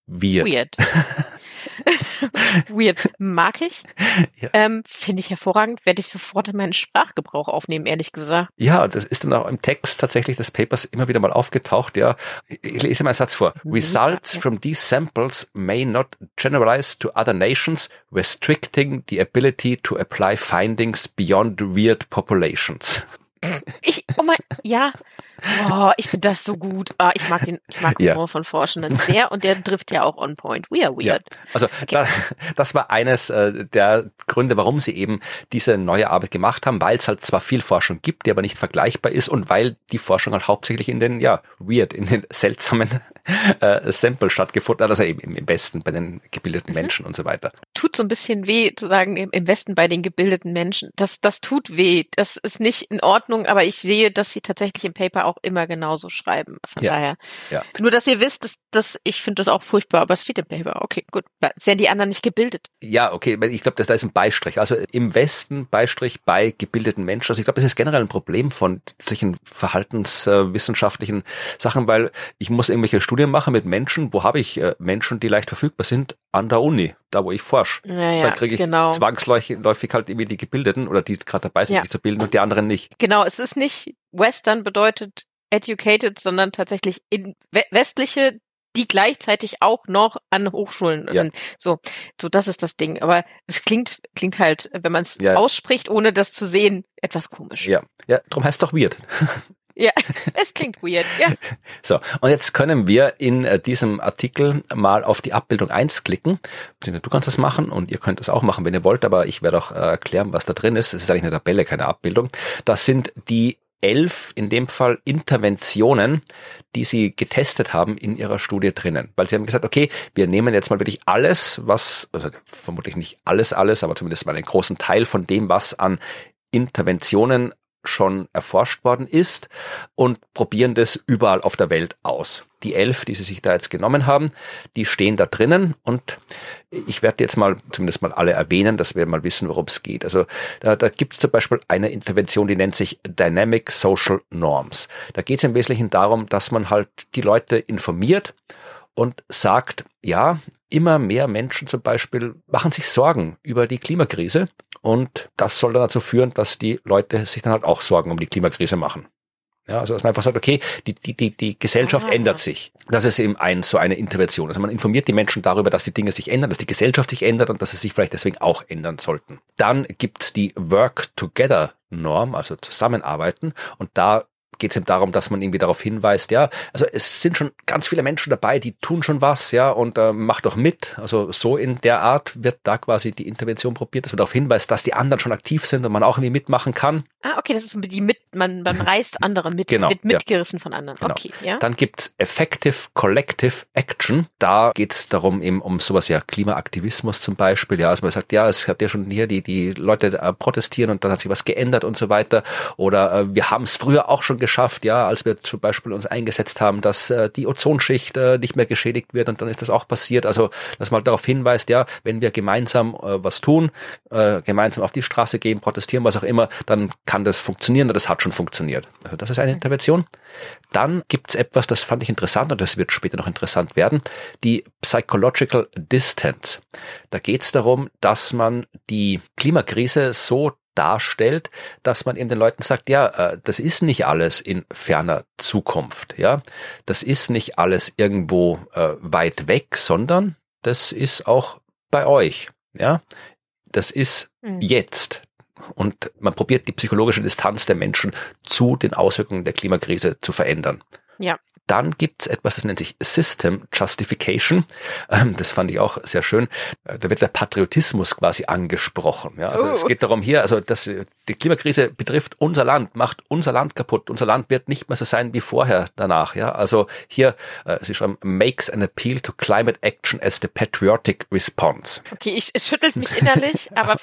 Weird. Weird. Weird. Mag ich. Ja. Ähm, Finde ich hervorragend. Werde ich sofort in meinen Sprachgebrauch aufnehmen, ehrlich gesagt. Ja, das ist dann auch im Text tatsächlich des Papers immer wieder mal aufgetaucht. Ja, ich lese mal einen Satz vor. Mhm. Results from these samples may not generalize to other nations, restricting the ability to apply findings beyond weird populations. Ich, oh mein, ja. Oh, ich finde das so gut. Ah, ich mag den, ich mag Humor ja. von Forschenden sehr und der trifft ja auch on point. We are weird. Ja. Also okay. da, das war eines äh, der Gründe, warum sie eben diese neue Arbeit gemacht haben, weil es halt zwar viel Forschung gibt, die aber nicht vergleichbar ist und weil die Forschung halt hauptsächlich in den, ja, weird, in den seltsamen äh, Sample stattgefunden hat, also eben im Westen bei den gebildeten mhm. Menschen und so weiter. Tut so ein bisschen weh zu sagen, im Westen bei den gebildeten Menschen. Das, das tut weh. Das ist nicht in Ordnung, aber ich sehe, dass sie tatsächlich im Paper auch immer genauso schreiben. Von ja. daher. Ja. Nur, dass ihr wisst, dass, dass ich finde das auch furchtbar, aber es steht im Paper. Okay, gut. Es werden die anderen nicht gebildet. Ja, okay. Ich glaube, da ist ein Beistrich. Also im Westen Beistrich bei gebildeten Menschen. Also ich glaube, das ist generell ein Problem von solchen verhaltenswissenschaftlichen Sachen, weil ich muss irgendwelche Studien machen mit Menschen. Wo habe ich äh, Menschen, die leicht verfügbar sind? An der Uni, da wo ich forsche. Ja, ja, da kriege ich genau. zwangsläufig halt irgendwie die Gebildeten oder die gerade dabei sind, ja. sich zu bilden und die anderen nicht. Genau, es ist nicht Western bedeutet educated, sondern tatsächlich in westliche, die gleichzeitig auch noch an Hochschulen ja. so so das ist das Ding aber es klingt klingt halt wenn man es ja. ausspricht ohne das zu sehen etwas komisch ja ja darum heißt es doch weird ja, es klingt weird, ja. So, und jetzt können wir in äh, diesem Artikel mal auf die Abbildung 1 klicken. Du kannst das machen und ihr könnt das auch machen, wenn ihr wollt, aber ich werde auch äh, erklären, was da drin ist. Es ist eigentlich eine Tabelle, keine Abbildung. Das sind die elf, in dem Fall Interventionen, die sie getestet haben in ihrer Studie drinnen. Weil sie haben gesagt, okay, wir nehmen jetzt mal wirklich alles, was, also vermutlich nicht alles, alles, aber zumindest mal einen großen Teil von dem, was an Interventionen schon erforscht worden ist und probieren das überall auf der Welt aus. Die elf, die sie sich da jetzt genommen haben, die stehen da drinnen und ich werde jetzt mal zumindest mal alle erwähnen, dass wir mal wissen, worum es geht. Also da, da gibt es zum Beispiel eine Intervention, die nennt sich Dynamic Social Norms. Da geht es im Wesentlichen darum, dass man halt die Leute informiert und sagt, ja, immer mehr Menschen zum Beispiel machen sich Sorgen über die Klimakrise und das soll dann dazu führen, dass die Leute sich dann halt auch Sorgen um die Klimakrise machen. Ja, also dass man einfach sagt, okay, die, die, die, die Gesellschaft Aha. ändert sich. Das ist eben ein, so eine Intervention. Also man informiert die Menschen darüber, dass die Dinge sich ändern, dass die Gesellschaft sich ändert und dass sie sich vielleicht deswegen auch ändern sollten. Dann gibt's die Work-Together-Norm, also Zusammenarbeiten. Und da geht es eben darum, dass man irgendwie darauf hinweist, ja, also es sind schon ganz viele Menschen dabei, die tun schon was, ja, und äh, macht doch mit. Also so in der Art wird da quasi die Intervention probiert, dass man darauf hinweist, dass die anderen schon aktiv sind und man auch irgendwie mitmachen kann. Ah, okay, das ist die mit, man, man reißt andere mit, genau, wird mitgerissen ja. von anderen. Genau. Okay, ja. Dann gibt's Effective Collective Action. Da geht's darum eben um sowas ja Klimaaktivismus zum Beispiel. Ja, also man sagt, ja, es hat ja schon hier die, die Leute äh, protestieren und dann hat sich was geändert und so weiter. Oder äh, wir haben es früher auch schon geschafft, ja, als wir zum Beispiel uns eingesetzt haben, dass äh, die Ozonschicht äh, nicht mehr geschädigt wird und dann ist das auch passiert. Also, dass man darauf hinweist, ja, wenn wir gemeinsam äh, was tun, äh, gemeinsam auf die Straße gehen, protestieren, was auch immer, dann kann das funktionieren das hat schon funktioniert. Also das ist eine Intervention. Dann gibt's etwas, das fand ich interessant und das wird später noch interessant werden, die Psychological Distance. Da geht's darum, dass man die Klimakrise so darstellt, dass man eben den Leuten sagt, ja, äh, das ist nicht alles in ferner Zukunft, ja, das ist nicht alles irgendwo äh, weit weg, sondern das ist auch bei euch, ja, das ist mhm. jetzt. Und man probiert die psychologische Distanz der Menschen zu den Auswirkungen der Klimakrise zu verändern. Ja. Dann gibt es etwas, das nennt sich System Justification. Ähm, das fand ich auch sehr schön. Äh, da wird der Patriotismus quasi angesprochen. Ja, also uh. es geht darum hier, also dass die Klimakrise betrifft unser Land, macht unser Land kaputt. Unser Land wird nicht mehr so sein wie vorher danach. Ja, also hier, äh, Sie schreiben, makes an appeal to climate action as the patriotic response. Okay, ich, es schüttelt mich innerlich, aber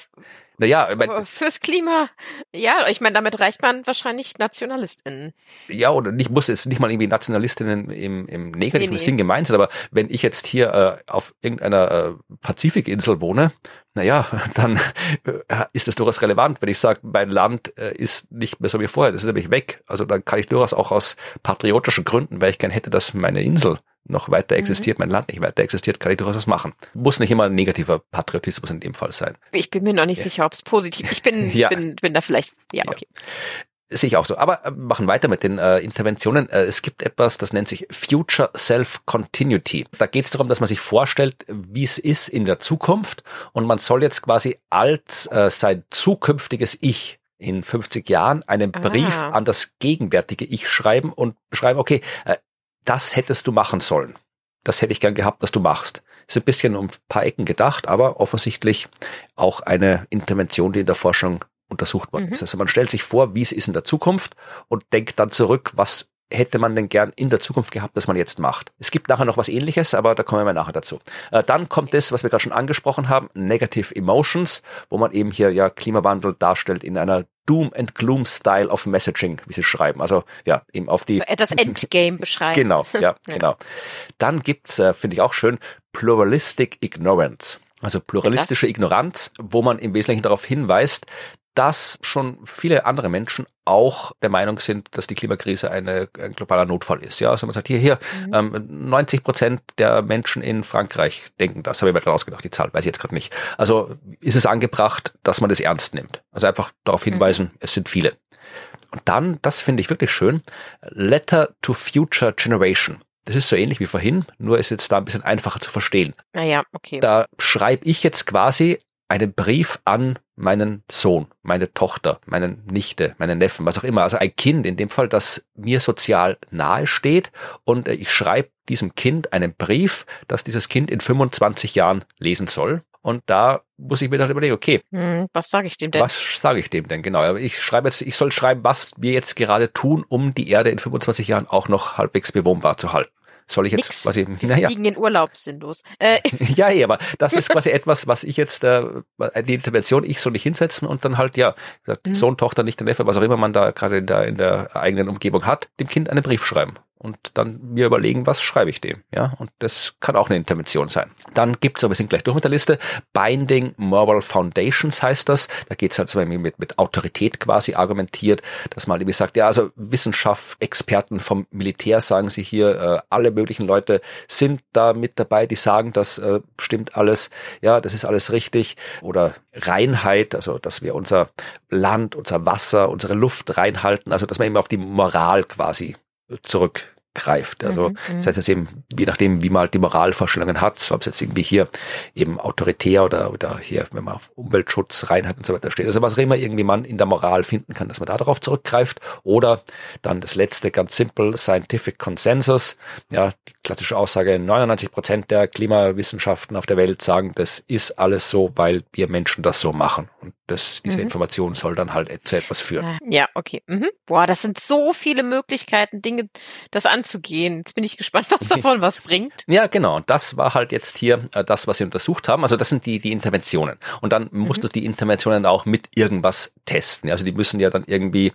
naja, ich mein, fürs Klima, ja, ich meine, damit reicht man wahrscheinlich NationalistInnen. Ja, oder nicht, muss jetzt nicht mal irgendwie NationalistInnen im, im negativen nee, nee. Sinn gemeint sein, aber wenn ich jetzt hier äh, auf irgendeiner äh, Pazifikinsel wohne, naja, dann äh, ist das durchaus relevant, wenn ich sage, mein Land äh, ist nicht mehr so wie vorher, das ist nämlich weg. Also dann kann ich durchaus auch aus patriotischen Gründen, weil ich gern hätte, dass meine Insel noch weiter mhm. existiert, mhm. mein Land nicht weiter existiert, kann ich durchaus was machen. Muss nicht immer ein negativer Patriotismus in dem Fall sein. Ich bin mir noch nicht ja. sicher, ob es positiv. Ich bin, ja. bin, bin da vielleicht, ja, ja. okay. Sehe ich auch so. Aber äh, machen weiter mit den äh, Interventionen. Äh, es gibt etwas, das nennt sich Future Self-Continuity. Da geht es darum, dass man sich vorstellt, wie es ist in der Zukunft und man soll jetzt quasi als äh, sein zukünftiges Ich in 50 Jahren einen Brief ah. an das gegenwärtige Ich schreiben und beschreiben, okay, äh, das hättest du machen sollen. Das hätte ich gern gehabt, dass du machst. Ist ein bisschen um ein paar Ecken gedacht, aber offensichtlich auch eine Intervention, die in der Forschung untersucht worden mhm. ist. Also man stellt sich vor, wie es ist in der Zukunft und denkt dann zurück, was hätte man denn gern in der Zukunft gehabt, dass man jetzt macht. Es gibt nachher noch was ähnliches, aber da kommen wir nachher dazu. Äh, dann kommt das, was wir gerade schon angesprochen haben, Negative Emotions, wo man eben hier ja Klimawandel darstellt in einer Doom and Gloom Style of Messaging, wie sie schreiben. Also ja, eben auf die das Endgame beschreiben. Genau, ja, genau. Dann gibt's, äh, finde ich auch schön, Pluralistic Ignorance. Also pluralistische Ignoranz, wo man im Wesentlichen darauf hinweist, dass schon viele andere Menschen auch der Meinung sind, dass die Klimakrise eine, ein globaler Notfall ist. Ja, also man sagt hier, hier, mhm. ähm, 90 Prozent der Menschen in Frankreich denken das. Habe ich mir gerade ausgedacht, die Zahl weiß ich jetzt gerade nicht. Also ist es angebracht, dass man das ernst nimmt. Also einfach darauf mhm. hinweisen, mhm. es sind viele. Und dann, das finde ich wirklich schön, Letter to Future Generation. Das ist so ähnlich wie vorhin, nur ist jetzt da ein bisschen einfacher zu verstehen. Naja, ah okay. Da schreibe ich jetzt quasi einen Brief an meinen Sohn, meine Tochter, meinen Nichte, meinen Neffen, was auch immer. Also ein Kind in dem Fall, das mir sozial nahe steht und ich schreibe diesem Kind einen Brief, dass dieses Kind in 25 Jahren lesen soll. Und da muss ich mir dann überlegen, okay, hm, was sage ich dem denn? Was sage ich dem denn genau? Aber ich schreibe jetzt, ich soll schreiben, was wir jetzt gerade tun, um die Erde in 25 Jahren auch noch halbwegs bewohnbar zu halten. Soll ich jetzt Nix. quasi, naja, fliegen in Urlaub sinnlos. Äh, ja, eh, aber das ist quasi etwas, was ich jetzt, äh, die Intervention, ich soll mich hinsetzen und dann halt, ja, Mhm. Sohn, Tochter, nicht der Neffe, was auch immer man da gerade in der, in der eigenen Umgebung hat, dem Kind einen Brief schreiben und dann mir überlegen, was schreibe ich dem, ja, und das kann auch eine Intervention sein. Dann gibt's, aber wir sind gleich durch mit der Liste, Binding Moral Foundations heißt das, da geht's halt so mit, mit Autorität quasi argumentiert, dass man irgendwie sagt, ja, also Wissenschaft, Experten vom Militär sagen sie hier, äh, alle möglichen Leute sind da mit dabei, die sagen, das äh, stimmt alles, ja, das ist alles richtig. Oder Reinheit, also dass wir unser Land, unser Wasser, unsere Luft reinhalten, also dass man eben auf die Moral quasi zurückgreift. Also Mhm, mhm. das heißt jetzt eben, je nachdem, wie man halt die Moralvorstellungen hat, ob es jetzt irgendwie hier eben autoritär oder, oder hier, wenn man auf Umweltschutz, Reinheit und so weiter steht. Also was auch immer irgendwie man in der Moral finden kann, dass man da darauf zurückgreift. Oder dann das letzte, ganz simpel, Scientific Consensus. Ja, die klassische Aussage, 99 Prozent der Klimawissenschaften auf der Welt sagen, das ist alles so, weil wir Menschen das so machen. Und das, diese Mhm. Information soll dann halt zu etwas führen. Ja, okay. Mhm. Boah, das sind so viele Möglichkeiten, Dinge, das anzugehen. Jetzt bin ich gespannt, was davon was bringt. Ja, genau. Und das war halt jetzt hier äh, das, was wir untersucht haben. Also das sind die, die Interventionen. Und dann musst du die Interventionen auch mit irgendwas testen. Also die müssen ja dann irgendwie äh,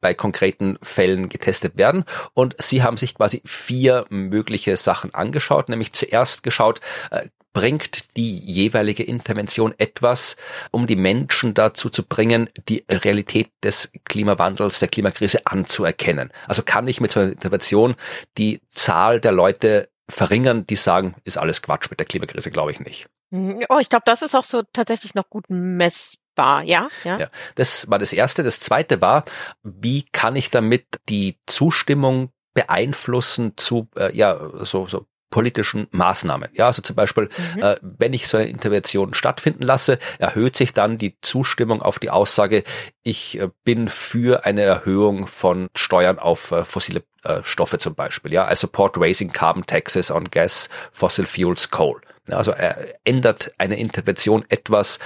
bei konkreten Fällen getestet werden. Und sie haben sich quasi vier mögliche Sachen angeschaut. Nämlich zuerst geschaut, äh, bringt die jeweilige Intervention etwas, um die Menschen dazu zu bringen, die Realität des Klimawandels, der Klimakrise anzuerkennen. Also kann ich mit so einer Intervention die Zahl der Leute verringern, die sagen, ist alles Quatsch mit der Klimakrise, glaube ich nicht. Mhm. Oh, ich glaube, das ist auch so tatsächlich noch gut messbar. Ja, ja. Ja, das war das Erste. Das Zweite war, wie kann ich damit die Zustimmung beeinflussen zu, äh, ja, so, so politischen Maßnahmen. Ja, also zum Beispiel, Mhm. äh, wenn ich so eine Intervention stattfinden lasse, erhöht sich dann die Zustimmung auf die Aussage, ich äh, bin für eine Erhöhung von Steuern auf äh, fossile äh, Stoffe zum Beispiel. Ja, I support raising carbon taxes on gas, fossil fuels, coal. Ja, also äh, ändert eine Intervention etwas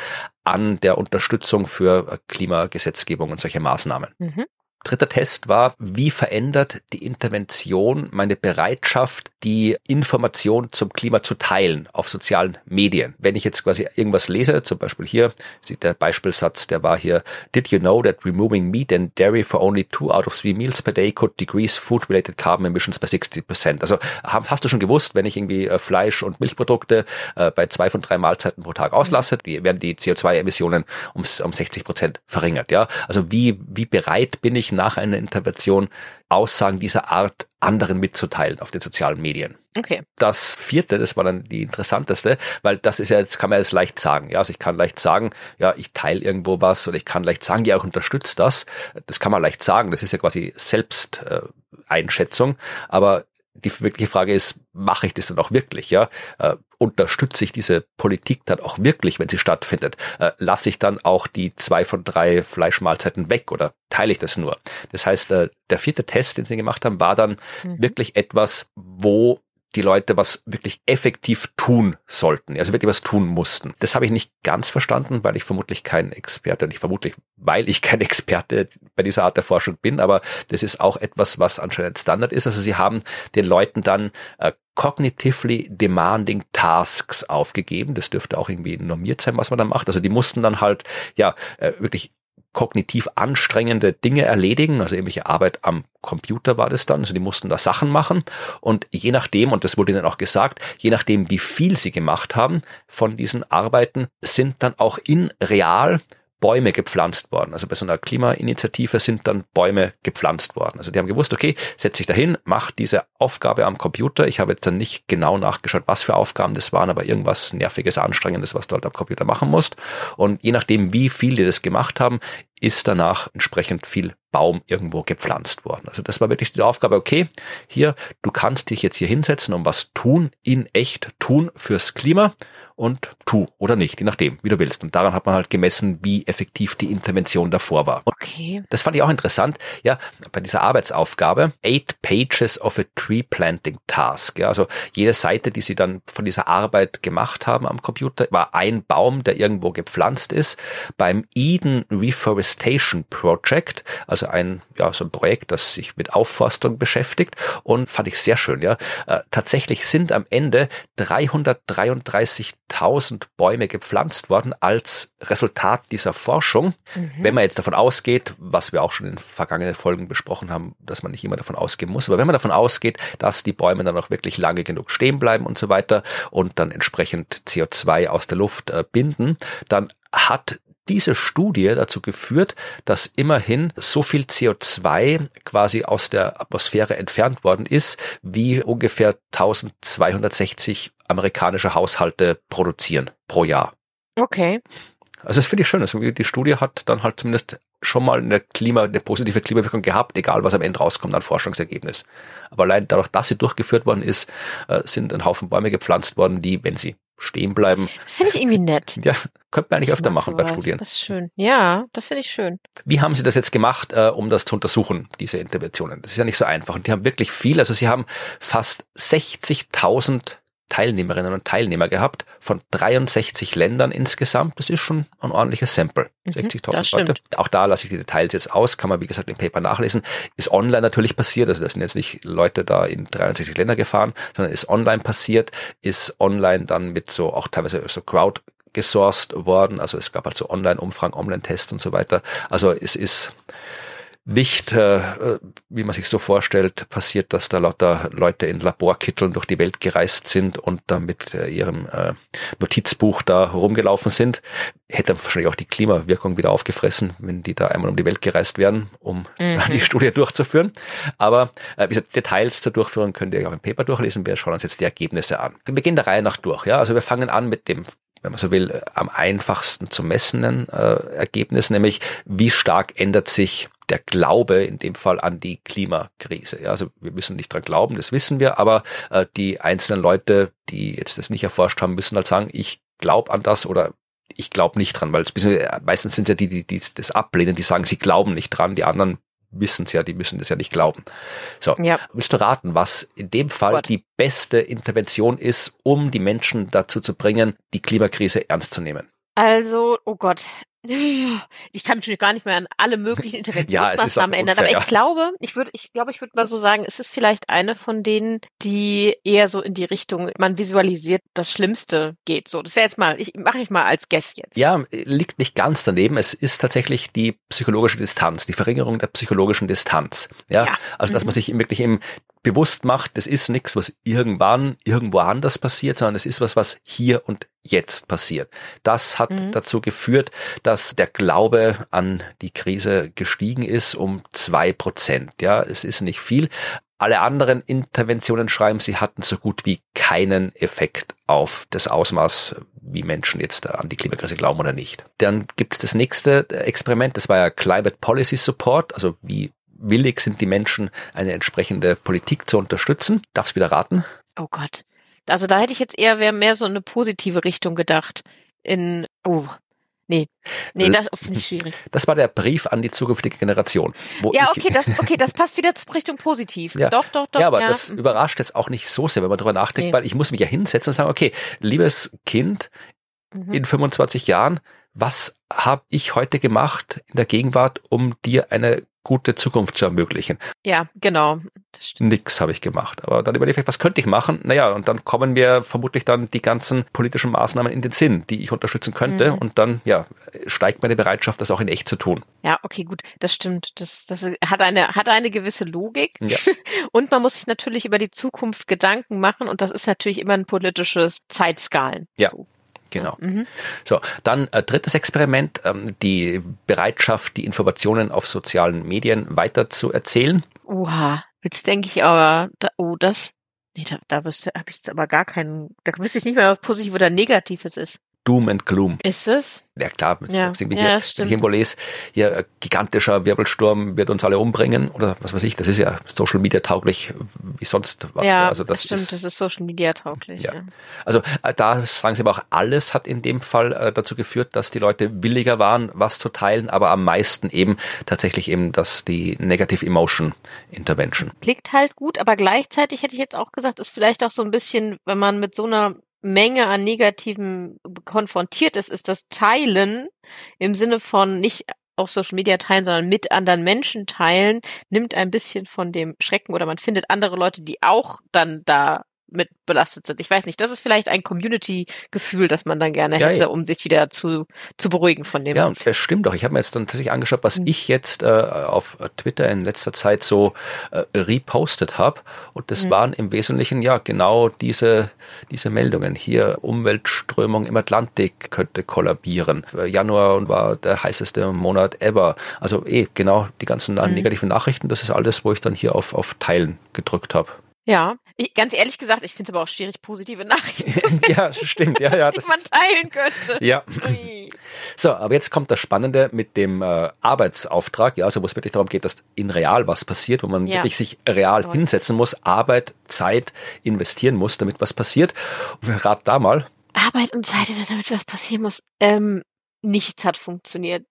an der Unterstützung für äh, Klimagesetzgebung und solche Maßnahmen. Mhm. Dritter Test war, wie verändert die Intervention meine Bereitschaft, die Information zum Klima zu teilen auf sozialen Medien. Wenn ich jetzt quasi irgendwas lese, zum Beispiel hier, sieht der Beispielsatz, der war hier, Did you know that removing meat and dairy for only two out of three meals per day could decrease food-related carbon emissions by 60%? Also hab- hast du schon gewusst, wenn ich irgendwie äh, Fleisch und Milchprodukte äh, bei zwei von drei Mahlzeiten pro Tag auslasse, werden die CO2-Emissionen um, um 60 Prozent verringert. Ja, also wie wie bereit bin ich nach einer Intervention Aussagen dieser Art anderen mitzuteilen auf den sozialen Medien? Okay. Das vierte, das war dann die interessanteste, weil das ist ja jetzt, kann man jetzt leicht sagen. Ja, also ich kann leicht sagen, ja, ich teile irgendwo was oder ich kann leicht sagen, ja, ich unterstütze das. Das kann man leicht sagen. Das ist ja quasi Selbsteinschätzung. Äh. Aber die wirkliche Frage ist, mache ich das dann auch wirklich? Ja, äh, unterstütze ich diese Politik dann auch wirklich, wenn sie stattfindet? Äh, lasse ich dann auch die zwei von drei Fleischmahlzeiten weg oder teile ich das nur? Das heißt, äh, der vierte Test, den sie gemacht haben, war dann Mhm. wirklich etwas, wo die Leute was wirklich effektiv tun sollten, also wirklich was tun mussten. Das habe ich nicht ganz verstanden, weil ich vermutlich kein Experte, nicht vermutlich, weil ich kein Experte bei dieser Art der Forschung bin, aber das ist auch etwas, was anscheinend Standard ist. Also sie haben den Leuten dann äh, cognitively demanding tasks aufgegeben. Das dürfte auch irgendwie normiert sein, was man da macht. Also die mussten dann halt ja äh, wirklich kognitiv anstrengende Dinge erledigen, also irgendwelche Arbeit am Computer war das dann, also die mussten da Sachen machen. Und je nachdem, und das wurde ihnen auch gesagt, je nachdem, wie viel sie gemacht haben von diesen Arbeiten, sind dann auch in real Bäume gepflanzt worden. Also bei so einer Klimainitiative sind dann Bäume gepflanzt worden. Also die haben gewusst, okay, setz dich dahin, mach diese Aufgabe am Computer. Ich habe jetzt dann nicht genau nachgeschaut, was für Aufgaben das waren, aber irgendwas Nerviges, Anstrengendes, was du halt am Computer machen musst. Und je nachdem, wie viel die das gemacht haben, ist danach entsprechend viel Baum irgendwo gepflanzt worden. Also das war wirklich die Aufgabe, okay, hier, du kannst dich jetzt hier hinsetzen und was tun, in echt tun fürs Klima und tu oder nicht, je nachdem, wie du willst. Und daran hat man halt gemessen, wie effektiv die Intervention davor war. Okay. Das fand ich auch interessant. Ja, bei dieser Arbeitsaufgabe, eight pages of a tree planting task. Ja, also jede Seite, die sie dann von dieser Arbeit gemacht haben am Computer, war ein Baum, der irgendwo gepflanzt ist. Beim Eden Reforestation Project, also ein, ja, so ein Projekt, das sich mit Aufforstung beschäftigt und fand ich sehr schön, ja. Äh, tatsächlich sind am Ende 333.000 Bäume gepflanzt worden als Resultat dieser Forschung. Mhm. Wenn man jetzt davon ausgeht, was wir auch schon in vergangenen Folgen besprochen haben, dass man nicht immer davon ausgehen muss, aber wenn man davon ausgeht, dass die Bäume dann auch wirklich lange genug stehen bleiben und so weiter und dann entsprechend CO2 aus der Luft äh, binden, dann hat diese Studie dazu geführt, dass immerhin so viel CO2 quasi aus der Atmosphäre entfernt worden ist, wie ungefähr 1260 amerikanische Haushalte produzieren pro Jahr. Okay. Also das finde ich schön. Also die Studie hat dann halt zumindest schon mal eine Klima, eine positive Klimawirkung gehabt, egal was am Ende rauskommt an Forschungsergebnis. Aber allein dadurch, dass sie durchgeführt worden ist, äh, sind ein Haufen Bäume gepflanzt worden, die, wenn sie stehen bleiben. Das finde ich irgendwie nett. Ja, könnte man eigentlich öfter machen bei Studien. Das ist schön. Ja, das finde ich schön. Wie haben Sie das jetzt gemacht, äh, um das zu untersuchen, diese Interventionen? Das ist ja nicht so einfach. Und die haben wirklich viel. Also Sie haben fast 60.000 Teilnehmerinnen und Teilnehmer gehabt von 63 Ländern insgesamt. Das ist schon ein ordentliches Sample. Mhm, 60.000 Leute. Auch da lasse ich die Details jetzt aus, kann man wie gesagt im Paper nachlesen. Ist online natürlich passiert, also das sind jetzt nicht Leute da in 63 Länder gefahren, sondern ist online passiert, ist online dann mit so auch teilweise so Crowd gesourced worden. Also es gab halt so Online-Umfragen, Online-Tests und so weiter. Also es ist nicht, äh, wie man sich so vorstellt, passiert, dass da lauter Leute in Laborkitteln durch die Welt gereist sind und da mit äh, ihrem äh, Notizbuch da rumgelaufen sind. Hätte wahrscheinlich auch die Klimawirkung wieder aufgefressen, wenn die da einmal um die Welt gereist wären, um mhm. die Studie durchzuführen. Aber äh, wie gesagt, Details zur Durchführung könnt ihr auch im Paper durchlesen. Wir schauen uns jetzt die Ergebnisse an. Wir gehen der Reihe nach durch. Ja, also wir fangen an mit dem wenn man so will, am einfachsten zu messenden äh, Ergebnis, nämlich wie stark ändert sich der Glaube in dem Fall an die Klimakrise. Ja, also wir müssen nicht dran glauben, das wissen wir, aber äh, die einzelnen Leute, die jetzt das nicht erforscht haben, müssen halt sagen, ich glaube an das oder ich glaube nicht dran, weil es, meistens sind es ja die, die, die das ablehnen, die sagen, sie glauben nicht dran, die anderen wissen es ja, die müssen das ja nicht glauben. So, ja. willst du raten, was in dem Fall Gott. die beste Intervention ist, um die Menschen dazu zu bringen, die Klimakrise ernst zu nehmen? Also, oh Gott, ich kann mich gar nicht mehr an alle möglichen Interventionsmaßnahmen ja, ändern, aber ich glaube, ich würde, ich glaube, ich würde mal so sagen, es ist vielleicht eine von denen, die eher so in die Richtung, man visualisiert, das Schlimmste geht. So, das wäre jetzt mal, ich mache ich mal als Guess jetzt. Ja, liegt nicht ganz daneben. Es ist tatsächlich die psychologische Distanz, die Verringerung der psychologischen Distanz. Ja, ja. also dass mhm. man sich wirklich im bewusst macht, das ist nichts, was irgendwann irgendwo anders passiert, sondern es ist was, was hier und jetzt passiert. Das hat mhm. dazu geführt, dass der Glaube an die Krise gestiegen ist um zwei Prozent. Ja, es ist nicht viel. Alle anderen Interventionen schreiben, sie hatten so gut wie keinen Effekt auf das Ausmaß, wie Menschen jetzt an die Klimakrise glauben oder nicht. Dann gibt es das nächste Experiment, das war ja Climate Policy Support, also wie willig sind die Menschen, eine entsprechende Politik zu unterstützen. Darfst wieder raten? Oh Gott. Also da hätte ich jetzt eher mehr so eine positive Richtung gedacht. In, oh, Nee, nee, das finde ich schwierig. Das war der Brief an die zukünftige Generation. ja, okay, das, okay, das passt wieder zur Richtung positiv. Ja. Doch, doch, doch. Ja, aber ja. das überrascht jetzt auch nicht so sehr, wenn man darüber nachdenkt, nee. weil ich muss mich ja hinsetzen und sagen, okay, liebes Kind, mhm. in 25 Jahren, was habe ich heute gemacht in der Gegenwart, um dir eine gute Zukunft zu ermöglichen. Ja, genau. Nix habe ich gemacht. Aber dann überlege ich, was könnte ich machen? Naja, und dann kommen mir vermutlich dann die ganzen politischen Maßnahmen in den Sinn, die ich unterstützen könnte. Mhm. Und dann, ja, steigt meine Bereitschaft, das auch in echt zu tun. Ja, okay, gut. Das stimmt. Das, das hat eine, hat eine gewisse Logik. Ja. und man muss sich natürlich über die Zukunft Gedanken machen. Und das ist natürlich immer ein politisches Zeitskalen. Ja. So. Genau. Mhm. So, dann äh, drittes Experiment, ähm, die Bereitschaft, die Informationen auf sozialen Medien weiter zu erzählen. Oha, jetzt denke ich aber, da, oh, das, nee, da, da habe ich jetzt aber gar keinen, da wüsste ich nicht mehr, was positiv oder negativ es ist. Doom and Gloom. Ist es? Ja klar, Ja, ja, hier, ich irgendwo lese, hier gigantischer Wirbelsturm wird uns alle umbringen oder was weiß ich, das ist ja Social Media tauglich wie sonst was. ja, also das stimmt, ist, das ist Social Media tauglich. Ja. Ja. also äh, da sagen sie aber auch, alles hat in dem Fall äh, dazu geführt, dass die Leute williger waren, was zu teilen, aber am meisten eben tatsächlich eben das die Negative Emotion Intervention. Klickt halt gut, aber gleichzeitig hätte ich jetzt auch gesagt, ist vielleicht auch so ein bisschen, wenn man mit so einer Menge an Negativen konfrontiert ist, ist das Teilen im Sinne von nicht auf Social Media teilen, sondern mit anderen Menschen teilen, nimmt ein bisschen von dem Schrecken oder man findet andere Leute, die auch dann da mit belastet sind. Ich weiß nicht, das ist vielleicht ein Community-Gefühl, das man dann gerne Ja, hätte, um sich wieder zu, zu beruhigen von dem. Ja, das stimmt doch. Ich habe mir jetzt dann tatsächlich angeschaut, was Mhm. ich jetzt äh, auf Twitter in letzter Zeit so äh, repostet habe. Und das Mhm. waren im Wesentlichen ja genau diese, diese Meldungen. Hier Umweltströmung im Atlantik könnte kollabieren. Äh, Januar war der heißeste Monat ever. Also eh, genau die ganzen Mhm. negativen Nachrichten, das ist alles, wo ich dann hier auf, auf Teilen gedrückt habe. Ja, ich, ganz ehrlich gesagt, ich finde es aber auch schwierig, positive Nachrichten zu ja, stimmt. Ja, ja. die man teilen könnte. ja. Ui. So, aber jetzt kommt das Spannende mit dem äh, Arbeitsauftrag, ja, also wo es wirklich darum geht, dass in real was passiert, wo man Ja. wirklich sich real Toll. hinsetzen muss, Arbeit, Zeit investieren muss, damit was passiert. Und rat da mal. Arbeit und Zeit, damit was passieren muss. Ähm, nichts hat funktioniert.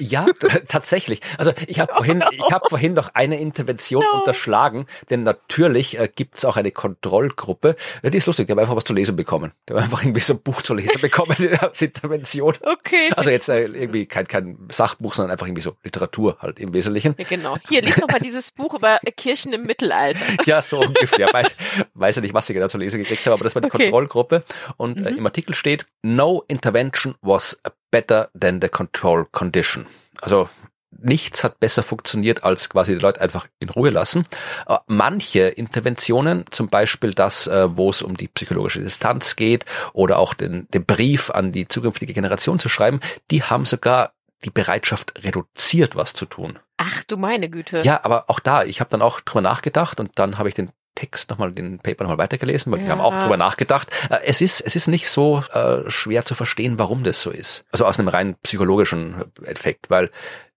Ja, tatsächlich. Also ich habe vorhin, ich habe vorhin noch eine Intervention No. unterschlagen, denn natürlich äh, gibt es auch eine Kontrollgruppe. Ja, die ist lustig, die haben einfach was zu lesen bekommen. Die haben einfach irgendwie so ein Buch zu lesen bekommen als Intervention. Okay. Also jetzt äh, irgendwie kein, kein Sachbuch, sondern einfach irgendwie so Literatur halt im Wesentlichen. Ja, genau. Hier, lies doch mal dieses Buch über Kirchen im Mittelalter. Ja, so ungefähr. Weil, weiß ja nicht, was ich genau zu lesen gekriegt habe, aber das war die Okay. Kontrollgruppe. Und äh, Mhm. im Artikel steht, no intervention was better than the control condition. Also nichts hat besser funktioniert, als quasi die Leute einfach in Ruhe lassen. Äh, Manche Interventionen, zum Beispiel das, äh, wo es um die psychologische Distanz geht oder auch den, den Brief an die zukünftige Generation zu schreiben, die haben sogar die Bereitschaft reduziert, was zu tun. Ach du meine Güte. Ja, aber auch da, ich habe dann auch drüber nachgedacht und dann habe ich den Text nochmal, den Paper nochmal weitergelesen, weil wir Ja. haben auch drüber nachgedacht. Äh, Es ist, es ist nicht so äh, schwer zu verstehen, warum das so ist. Also aus einem rein psychologischen Effekt, weil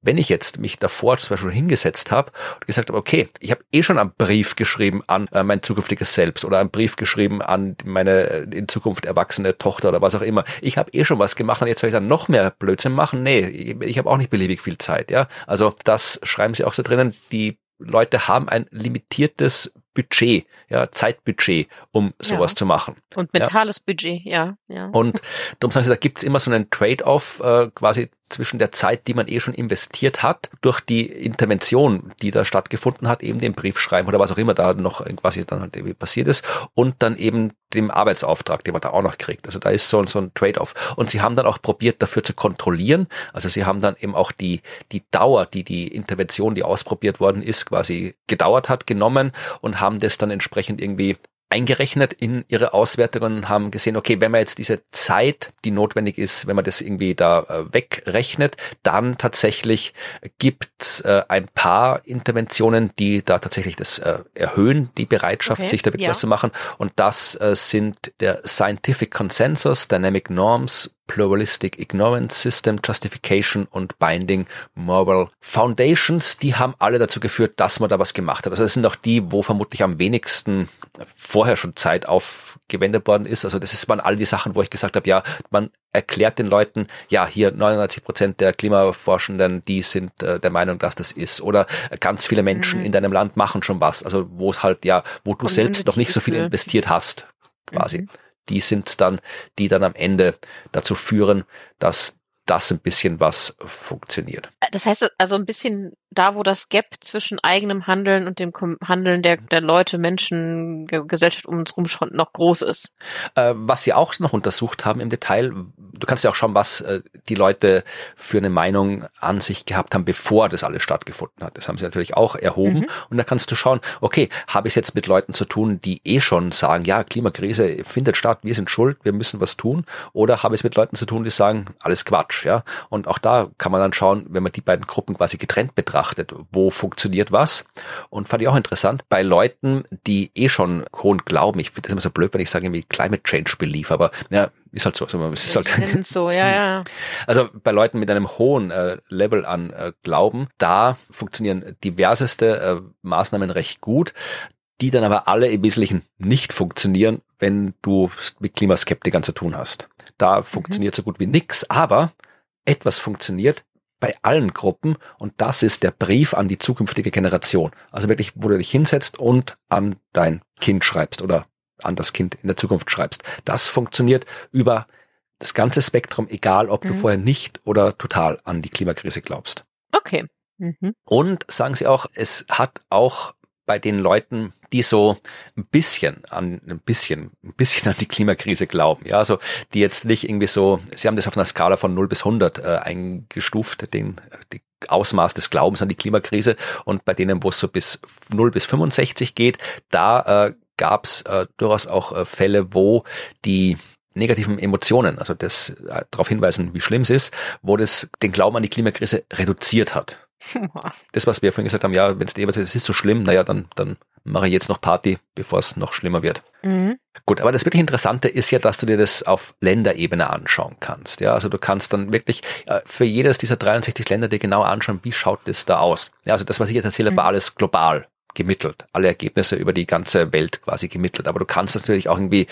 wenn ich jetzt mich davor zum Beispiel hingesetzt habe und gesagt habe, okay, ich habe eh schon einen Brief geschrieben an äh, mein zukünftiges Selbst oder einen Brief geschrieben an meine äh, in Zukunft erwachsene Tochter oder was auch immer. Ich habe eh schon was gemacht und jetzt soll ich dann noch mehr Blödsinn machen? Nee, ich, ich habe auch nicht beliebig viel Zeit. Ja, Also das schreiben sie auch so drinnen, die Leute haben ein limitiertes Budget, ja, Zeitbudget, um sowas Ja. zu machen. Und mentales Budget, ja, ja. Und darum sagen sie, da gibt's immer so einen Trade-off äh, quasi zwischen der Zeit, die man eh schon investiert hat, durch die Intervention, die da stattgefunden hat, eben den Brief schreiben oder was auch immer da noch quasi dann halt irgendwie passiert ist und dann eben dem Arbeitsauftrag, den man da auch noch kriegt. Also da ist so, so ein Trade-off. Und sie haben dann auch probiert, dafür zu kontrollieren. Also sie haben dann eben auch die, die Dauer, die die Intervention, die ausprobiert worden ist, quasi gedauert hat, genommen und haben das dann entsprechend irgendwie eingerechnet in ihre Auswertungen und haben gesehen, okay, wenn man jetzt diese Zeit, die notwendig ist, wenn man das irgendwie da äh, wegrechnet, dann tatsächlich gibt's äh, ein paar Interventionen, die da tatsächlich das äh, erhöhen, die Bereitschaft, Okay, sich da wirklich ja. was zu machen. Und das äh, sind der Scientific Consensus, Dynamic Norms, Pluralistic Ignorance System Justification und Binding Moral Foundations, die haben alle dazu geführt, dass man da was gemacht hat. Also das sind auch die, wo vermutlich am wenigsten vorher schon Zeit aufgewendet worden ist. Also das ist, waren all die Sachen, wo ich gesagt habe, ja, man erklärt den Leuten, ja, hier 99 Prozent der Klimaforschenden, die sind äh, der Meinung, dass das ist. Oder ganz viele Menschen Mhm. in deinem Land machen schon was. Also wo es halt, ja, wo du selbst noch nicht so viel investiert hast, quasi Mhm. Die sind's dann, die dann am Ende dazu führen, dass das ein bisschen was funktioniert. Das heißt, also ein bisschen da, wo das Gap zwischen eigenem Handeln und dem Handeln der, der Leute, Menschen, Ge Gesellschaft um uns rum schon noch groß ist. Äh, was sie auch noch untersucht haben im Detail, du kannst ja auch schauen, was äh, die Leute für eine Meinung an sich gehabt haben, bevor das alles stattgefunden hat. Das haben sie natürlich auch erhoben. Mhm. Und da kannst du schauen, okay, habe ich es jetzt mit Leuten zu tun, die eh schon sagen, ja, Klimakrise findet statt, wir sind schuld, wir müssen was tun. Oder habe ich es mit Leuten zu tun, die sagen, alles Quatsch. Quatsch, ja. Und auch da kann man dann schauen, wenn man die beiden Gruppen quasi getrennt betrachtet, wo funktioniert was. Und fand ich auch interessant, bei Leuten, die eh schon hohen Glauben, ich finde das immer so blöd, wenn ich sage irgendwie Climate Change Belief, aber ja, ist halt so. Also, es ist halt so, ja, ja. Also bei Leuten mit einem hohen äh, Level an äh, Glauben, da funktionieren diverseste äh, Maßnahmen recht gut die dann aber alle im Wesentlichen nicht funktionieren, wenn du mit Klimaskeptikern zu tun hast. Da mhm. funktioniert so gut wie nix, aber etwas funktioniert bei allen Gruppen und das ist der Brief an die zukünftige Generation. Also wirklich, wo du dich hinsetzt und an dein Kind schreibst oder an das Kind in der Zukunft schreibst. Das funktioniert über das ganze Spektrum, egal ob mhm. du vorher nicht oder total an die Klimakrise glaubst. Okay. Mhm. Und sagen sie auch, es hat auch bei den Leuten, die so ein bisschen an ein bisschen ein bisschen an die Klimakrise glauben, ja, also die jetzt nicht irgendwie so, sie haben das auf einer Skala von 0 bis 100 äh, eingestuft, den die Ausmaß des Glaubens an die Klimakrise und bei denen, wo es so bis 0 bis 65 geht, da äh, gab es äh, durchaus auch äh, Fälle, wo die negativen Emotionen, also das äh, darauf hinweisen, wie schlimm es ist, wo das den Glauben an die Klimakrise reduziert hat. Das, was wir vorhin gesagt haben, ja, wenn es dir es ist so schlimm, naja, dann, dann mache ich jetzt noch Party, bevor es noch schlimmer wird. Mhm. Gut, aber das wirklich Interessante ist ja, dass du dir das auf Länderebene anschauen kannst. Ja, also du kannst dann wirklich äh, für jedes dieser 63 Länder dir genau anschauen, wie schaut das da aus. Ja, also das, was ich jetzt erzähle, mhm. war alles global gemittelt, alle Ergebnisse über die ganze Welt quasi gemittelt. Aber du kannst natürlich auch irgendwie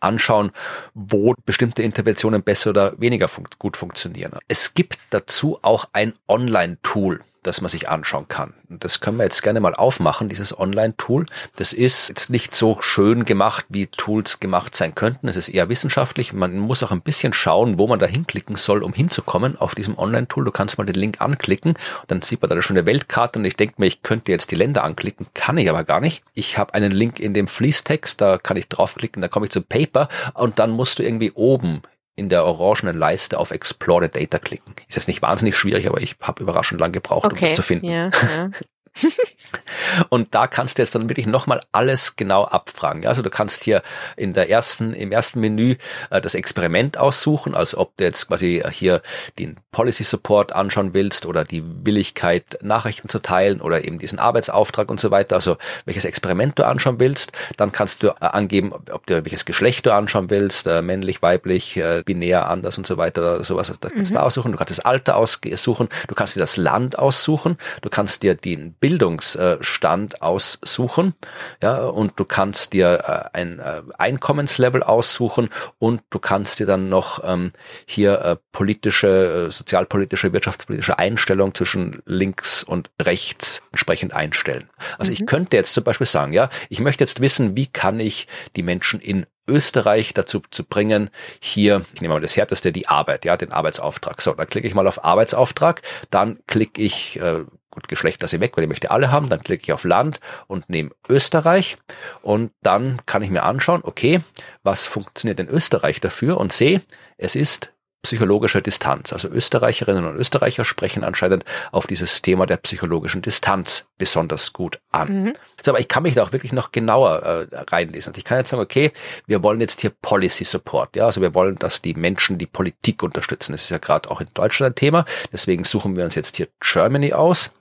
anschauen, wo bestimmte Interventionen besser oder weniger fun gut funktionieren. Es gibt dazu auch ein Online-Tool das man sich anschauen kann. Und das können wir jetzt gerne mal aufmachen, dieses Online-Tool. Das ist jetzt nicht so schön gemacht, wie Tools gemacht sein könnten. Es ist eher wissenschaftlich. Man muss auch ein bisschen schauen, wo man da hinklicken soll, um hinzukommen auf diesem Online-Tool. Du kannst mal den Link anklicken, dann sieht man da eine Weltkarte und ich denke mir, ich könnte jetzt die Länder anklicken, kann ich aber gar nicht. Ich habe einen Link in dem Fließtext, da kann ich draufklicken, da komme ich zu Paper und dann musst du irgendwie oben in der orangenen Leiste auf Explore the Data klicken. Ist jetzt nicht wahnsinnig schwierig, aber ich habe überraschend lang gebraucht, okay. um das zu finden. Ja, ja. und da kannst du jetzt dann wirklich nochmal alles genau abfragen. Ja, also du kannst hier in der ersten, im ersten Menü äh, das Experiment aussuchen, also ob du jetzt quasi hier den Policy Support anschauen willst oder die Willigkeit, Nachrichten zu teilen oder eben diesen Arbeitsauftrag und so weiter, also welches Experiment du anschauen willst. Dann kannst du äh, angeben, ob du welches Geschlecht du anschauen willst, äh, männlich, weiblich, äh, binär, anders und so weiter, sowas. Das kannst mhm. du aussuchen. Du kannst das Alter aussuchen, du kannst dir das Land aussuchen, du kannst dir den Bildungsstand aussuchen, ja, und du kannst dir äh, ein äh, Einkommenslevel aussuchen und du kannst dir dann noch ähm, hier äh, politische, sozialpolitische, wirtschaftspolitische Einstellung zwischen links und rechts entsprechend einstellen. Also mhm. ich könnte jetzt zum Beispiel sagen, ja, ich möchte jetzt wissen, wie kann ich die Menschen in Österreich dazu zu bringen, hier, ich nehme mal das härteste, die Arbeit, ja, den Arbeitsauftrag. So, dann klicke ich mal auf Arbeitsauftrag, dann klicke ich, äh, gut, Geschlecht lasse ich weg, weil ich möchte alle haben, dann klicke ich auf Land und nehme Österreich. Und dann kann ich mir anschauen, okay, was funktioniert in Österreich dafür? Und sehe, es ist psychologischer Distanz. Also Österreicherinnen und Österreicher sprechen anscheinend auf dieses Thema der psychologischen Distanz besonders gut an. Mhm. So, aber ich kann mich da auch wirklich noch genauer äh, reinlesen. Also ich kann jetzt sagen, okay, wir wollen jetzt hier Policy Support. Ja, also wir wollen, dass die Menschen die Politik unterstützen. Das ist ja gerade auch in Deutschland ein Thema. Deswegen suchen wir uns jetzt hier Germany aus.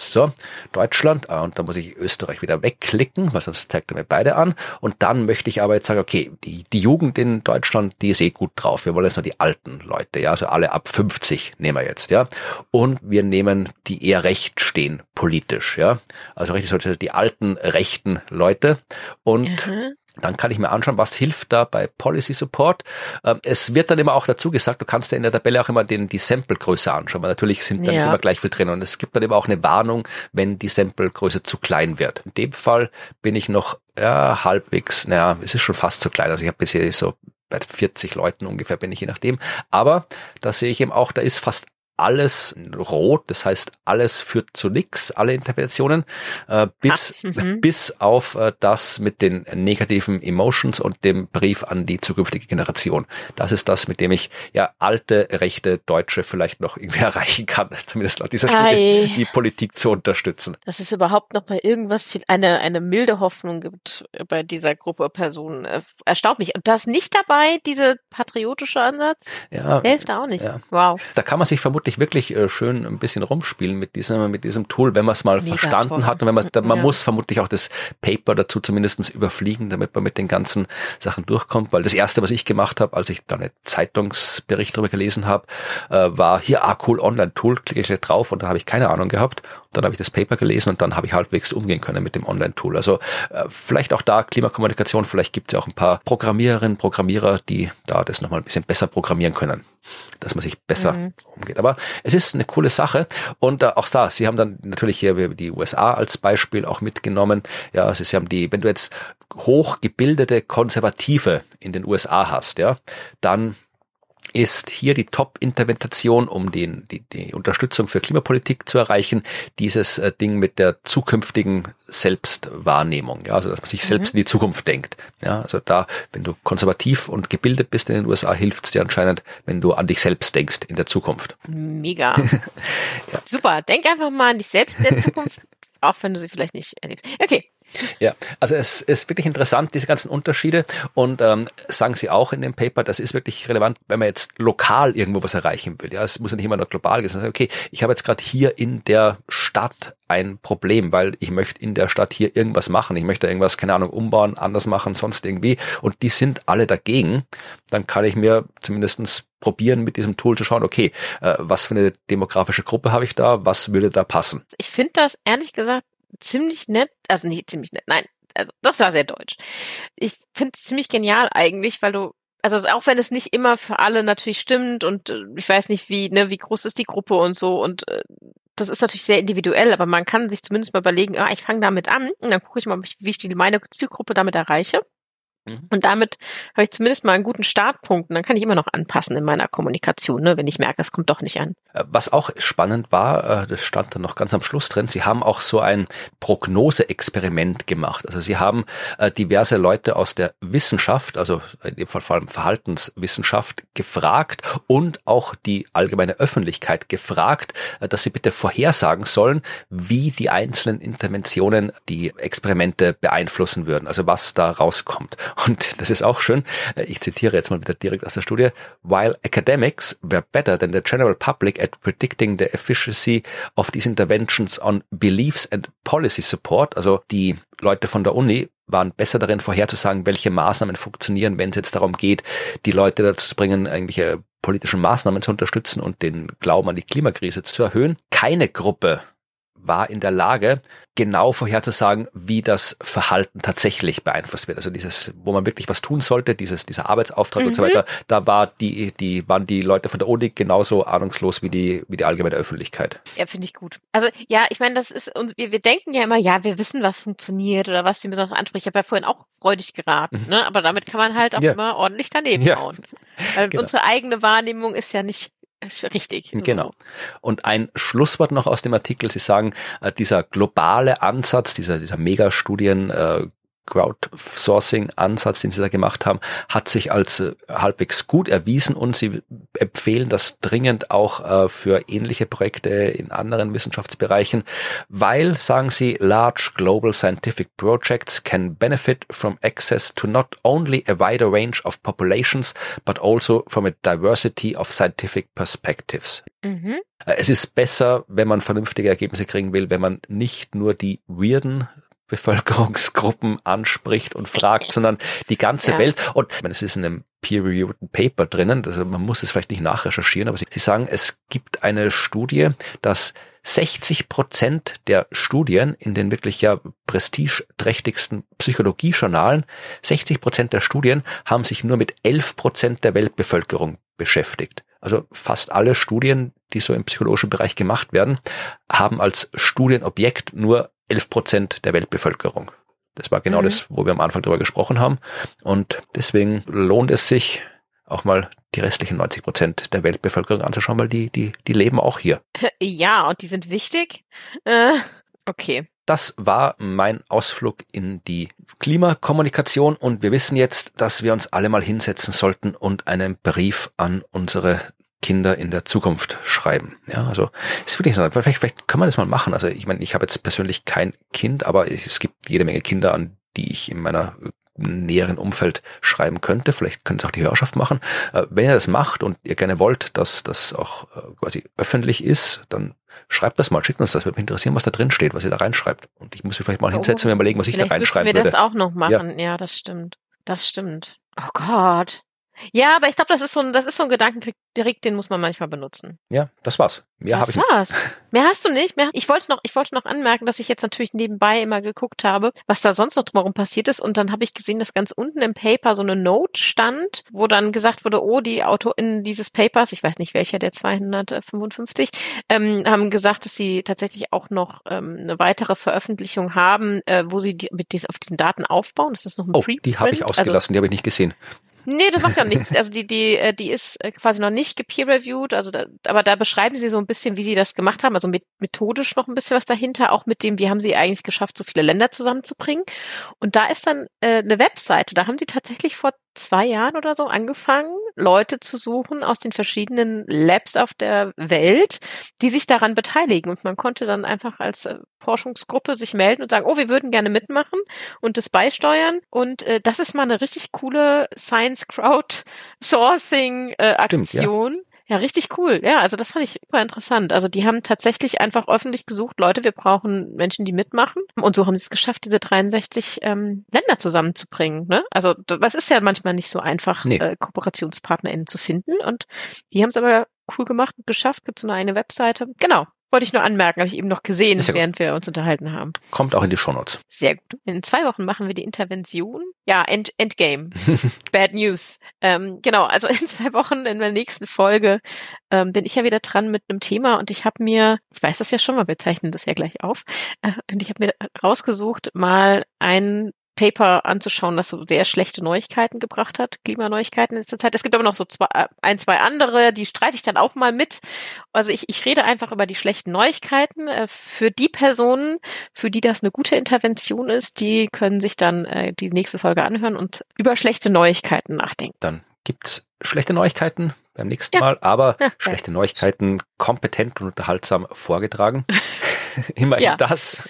So, Deutschland, ah, und da muss ich Österreich wieder wegklicken, weil sonst zeigt er mir beide an. Und dann möchte ich aber jetzt sagen, okay, die, die Jugend in Deutschland, die ist eh gut drauf. Wir wollen jetzt nur die alten Leute, ja, also alle ab 50 nehmen wir jetzt, ja. Und wir nehmen die eher recht stehen politisch, ja. Also richtig sollte die alten rechten Leute. Und mhm. Dann kann ich mir anschauen, was hilft da bei Policy Support. Ähm, es wird dann immer auch dazu gesagt, du kannst ja in der Tabelle auch immer den, die Samplegröße anschauen, weil natürlich sind da ja. nicht immer gleich viel drin. Und es gibt dann eben auch eine Warnung, wenn die Samplegröße zu klein wird. In dem Fall bin ich noch ja, halbwegs, naja, es ist schon fast zu klein. Also ich habe bisher so bei 40 Leuten ungefähr bin ich je nachdem. Aber da sehe ich eben auch, da ist fast alles rot, das heißt, alles führt zu nichts, alle Interpretationen, äh, bis, Ach, mhm. bis auf äh, das mit den negativen Emotions und dem Brief an die zukünftige Generation. Das ist das, mit dem ich ja alte, rechte Deutsche vielleicht noch irgendwie erreichen kann, zumindest laut dieser Studie, die Politik zu unterstützen. Dass es überhaupt noch bei irgendwas eine, eine milde Hoffnung gibt bei dieser Gruppe Personen, äh, erstaunt mich. Und da ist nicht dabei diese patriotische Ansatz? Ja. Hilft auch nicht. Ja. Wow. Da kann man sich vermutlich wirklich äh, schön ein bisschen rumspielen mit diesem, mit diesem Tool, wenn man es mal Mega verstanden toll. hat und wenn man, man ja. muss vermutlich auch das Paper dazu zumindestens überfliegen, damit man mit den ganzen Sachen durchkommt, weil das erste, was ich gemacht habe, als ich da eine Zeitungsbericht darüber gelesen habe, äh, war hier, ah cool, Online-Tool, klicke ich drauf und da habe ich keine Ahnung gehabt. Dann habe ich das Paper gelesen und dann habe ich halbwegs umgehen können mit dem Online-Tool. Also äh, vielleicht auch da Klimakommunikation, vielleicht gibt es ja auch ein paar Programmiererinnen, Programmierer, die da das nochmal ein bisschen besser programmieren können dass man sich besser mhm. umgeht. Aber es ist eine coole Sache und äh, auch da, Sie haben dann natürlich hier die USA als Beispiel auch mitgenommen. Ja, also Sie haben die, wenn du jetzt hochgebildete Konservative in den USA hast, ja, dann ist hier die Top-Intervention, um den, die, die Unterstützung für Klimapolitik zu erreichen, dieses äh, Ding mit der zukünftigen Selbstwahrnehmung, ja, also dass man sich mhm. selbst in die Zukunft denkt. Ja, also da, wenn du konservativ und gebildet bist in den USA, hilft es dir anscheinend, wenn du an dich selbst denkst in der Zukunft. Mega. ja. Super. Denk einfach mal an dich selbst in der Zukunft, auch wenn du sie vielleicht nicht erlebst. Okay. Ja, also es ist wirklich interessant, diese ganzen Unterschiede. Und ähm, sagen Sie auch in dem Paper, das ist wirklich relevant, wenn man jetzt lokal irgendwo was erreichen will. Ja, es muss ja nicht immer nur global sein. Okay, ich habe jetzt gerade hier in der Stadt ein Problem, weil ich möchte in der Stadt hier irgendwas machen. Ich möchte irgendwas, keine Ahnung, umbauen, anders machen, sonst irgendwie. Und die sind alle dagegen. Dann kann ich mir zumindestens probieren, mit diesem Tool zu schauen, okay, äh, was für eine demografische Gruppe habe ich da, was würde da passen? Ich finde das ehrlich gesagt ziemlich nett, also nicht ziemlich nett, nein, also das war sehr deutsch. Ich finde es ziemlich genial eigentlich, weil du also auch wenn es nicht immer für alle natürlich stimmt und äh, ich weiß nicht, wie, ne, wie groß ist die Gruppe und so und äh, das ist natürlich sehr individuell, aber man kann sich zumindest mal überlegen, ah, ich fange damit an und dann gucke ich mal, wie ich meine Zielgruppe damit erreiche. Mhm. Und damit habe ich zumindest mal einen guten Startpunkt und dann kann ich immer noch anpassen in meiner Kommunikation, ne, wenn ich merke, es kommt doch nicht an. Äh, was auch spannend war, äh, das stand dann noch ganz am Schluss drin, Sie haben auch so ein Prognose-Experiment gemacht. Also Sie haben äh, diverse Leute aus der Wissenschaft, also in dem Fall vor allem Verhaltenswissenschaft, gefragt und auch die allgemeine Öffentlichkeit gefragt, dass sie bitte vorhersagen sollen, wie die einzelnen Interventionen die Experimente beeinflussen würden, also was da rauskommt. Und das ist auch schön. Ich zitiere jetzt mal wieder direkt aus der Studie. While academics were better than the general public at predicting the efficiency of these interventions on beliefs and policy support, also die Leute von der Uni waren besser darin vorherzusagen, welche Maßnahmen funktionieren, wenn es jetzt darum geht, die Leute dazu zu bringen, irgendwelche politischen Maßnahmen zu unterstützen und den Glauben an die Klimakrise zu erhöhen. Keine Gruppe war in der Lage, genau vorherzusagen, wie das Verhalten tatsächlich beeinflusst wird. Also dieses, wo man wirklich was tun sollte, dieses, dieser Arbeitsauftrag mhm. und so mhm. weiter, da war die, die, waren die Leute von der Uni genauso ahnungslos wie die, wie die allgemeine Öffentlichkeit. Ja, finde ich gut. Also ja, ich meine, das ist uns, wir, wir denken ja immer, ja, wir wissen, was funktioniert oder was die besonders anspricht. Ich habe ja vorhin auch freudig geraten, mhm. ne? Aber damit kann man halt auch ja. immer ordentlich daneben ja. hauen. Weil genau. unsere eigene Wahrnehmung ist ja nicht Richtig. Genau. Und ein Schlusswort noch aus dem Artikel. Sie sagen, äh, dieser globale Ansatz, dieser, dieser Megastudien, äh, Crowdsourcing-Ansatz, den sie da gemacht haben, hat sich als äh, halbwegs gut erwiesen und sie empfehlen das dringend auch äh, für ähnliche Projekte in anderen Wissenschaftsbereichen, weil, sagen sie, large global scientific projects can benefit from access to not only a wider range of populations, but also from a diversity of scientific perspectives. Mhm. Äh, es ist besser, wenn man vernünftige Ergebnisse kriegen will, wenn man nicht nur die weirden Bevölkerungsgruppen anspricht und fragt, sondern die ganze ja. Welt. Und ich meine, es ist in einem peer-reviewed Paper drinnen, also man muss es vielleicht nicht nachrecherchieren, aber sie, sie sagen, es gibt eine Studie, dass 60 Prozent der Studien in den wirklich ja prestigeträchtigsten Psychologiejournalen, 60 Prozent der Studien haben sich nur mit 11 Prozent der Weltbevölkerung beschäftigt. Also fast alle Studien, die so im psychologischen Bereich gemacht werden, haben als Studienobjekt nur 11 Prozent der Weltbevölkerung. Das war genau mhm. das, wo wir am Anfang darüber gesprochen haben. Und deswegen lohnt es sich, auch mal die restlichen 90 Prozent der Weltbevölkerung anzuschauen, weil die, die, die leben auch hier. Ja, und die sind wichtig. Äh, okay. Das war mein Ausflug in die Klimakommunikation und wir wissen jetzt, dass wir uns alle mal hinsetzen sollten und einen Brief an unsere Kinder in der Zukunft schreiben. Ja, also ist wirklich interessant. Vielleicht, vielleicht kann man das mal machen. Also ich meine, ich habe jetzt persönlich kein Kind, aber es gibt jede Menge Kinder, an die ich in meiner näheren Umfeld schreiben könnte. Vielleicht könnte es auch die Hörerschaft machen. Äh, wenn ihr das macht und ihr gerne wollt, dass das auch äh, quasi öffentlich ist, dann schreibt das mal, schickt uns das. Würde mich interessieren, was da drin steht, was ihr da reinschreibt. Und ich muss mich vielleicht mal hinsetzen und überlegen, was ich da reinschreiben würde. wir das auch noch machen. Ja. ja, das stimmt. Das stimmt. Oh Gott. Ja, aber ich glaube, das ist so ein, das ist so ein Gedankenkrieg, den muss man manchmal benutzen. Ja, das war's. Mehr habe ich war's. nicht. Mehr hast du nicht. Mehr, ich wollte noch, ich wollte noch anmerken, dass ich jetzt natürlich nebenbei immer geguckt habe, was da sonst noch drumherum passiert ist. Und dann habe ich gesehen, dass ganz unten im Paper so eine Note stand, wo dann gesagt wurde, oh, die AutorInnen dieses Papers, ich weiß nicht welcher der 255, ähm, haben gesagt, dass sie tatsächlich auch noch ähm, eine weitere Veröffentlichung haben, äh, wo sie die, mit dies, auf diesen Daten aufbauen. Das ist noch ein oh, Preprint. Die habe ich ausgelassen, also, die habe ich nicht gesehen. Nee, das macht ja nichts. Also die, die, äh, die ist äh, quasi noch nicht gepeer-reviewed, also da, aber da beschreiben sie so ein bisschen, wie sie das gemacht haben, also mit, methodisch noch ein bisschen was dahinter, auch mit dem, wie haben sie eigentlich geschafft, so viele Länder zusammenzubringen. Und da ist dann äh, eine Webseite, da haben sie tatsächlich vor zwei Jahren oder so angefangen, Leute zu suchen aus den verschiedenen Labs auf der Welt, die sich daran beteiligen. Und man konnte dann einfach als äh, Forschungsgruppe sich melden und sagen, oh, wir würden gerne mitmachen und das beisteuern. Und äh, das ist mal eine richtig coole Science Crowdsourcing äh, Aktion. Stimmt, ja. Ja, richtig cool. Ja, also das fand ich super interessant. Also die haben tatsächlich einfach öffentlich gesucht, Leute, wir brauchen Menschen, die mitmachen. Und so haben sie es geschafft, diese 63 ähm, Länder zusammenzubringen. Ne? Also das ist ja manchmal nicht so einfach, nee. äh, KooperationspartnerInnen zu finden. Und die haben es aber cool gemacht und geschafft. Gibt so eine, eine Webseite. Genau. Wollte ich nur anmerken, habe ich eben noch gesehen, während gut. wir uns unterhalten haben. Kommt auch in die Shownotes. Sehr gut. In zwei Wochen machen wir die Intervention. Ja, End Endgame. Bad News. Ähm, genau, also in zwei Wochen in der nächsten Folge ähm, bin ich ja wieder dran mit einem Thema und ich habe mir, ich weiß das ja schon, weil wir zeichnen das ja gleich auf, äh, und ich habe mir rausgesucht, mal ein Paper anzuschauen, das so sehr schlechte Neuigkeiten gebracht hat, Klimaneuigkeiten in letzter Zeit. Es gibt aber noch so zwei, äh, ein, zwei andere, die streife ich dann auch mal mit. Also ich, ich rede einfach über die schlechten Neuigkeiten. Äh, für die Personen, für die das eine gute Intervention ist, die können sich dann äh, die nächste Folge anhören und über schlechte Neuigkeiten nachdenken. Dann gibt's schlechte Neuigkeiten beim nächsten ja. Mal, aber ja, schlechte Neuigkeiten kompetent und unterhaltsam vorgetragen. Immerhin ja. das.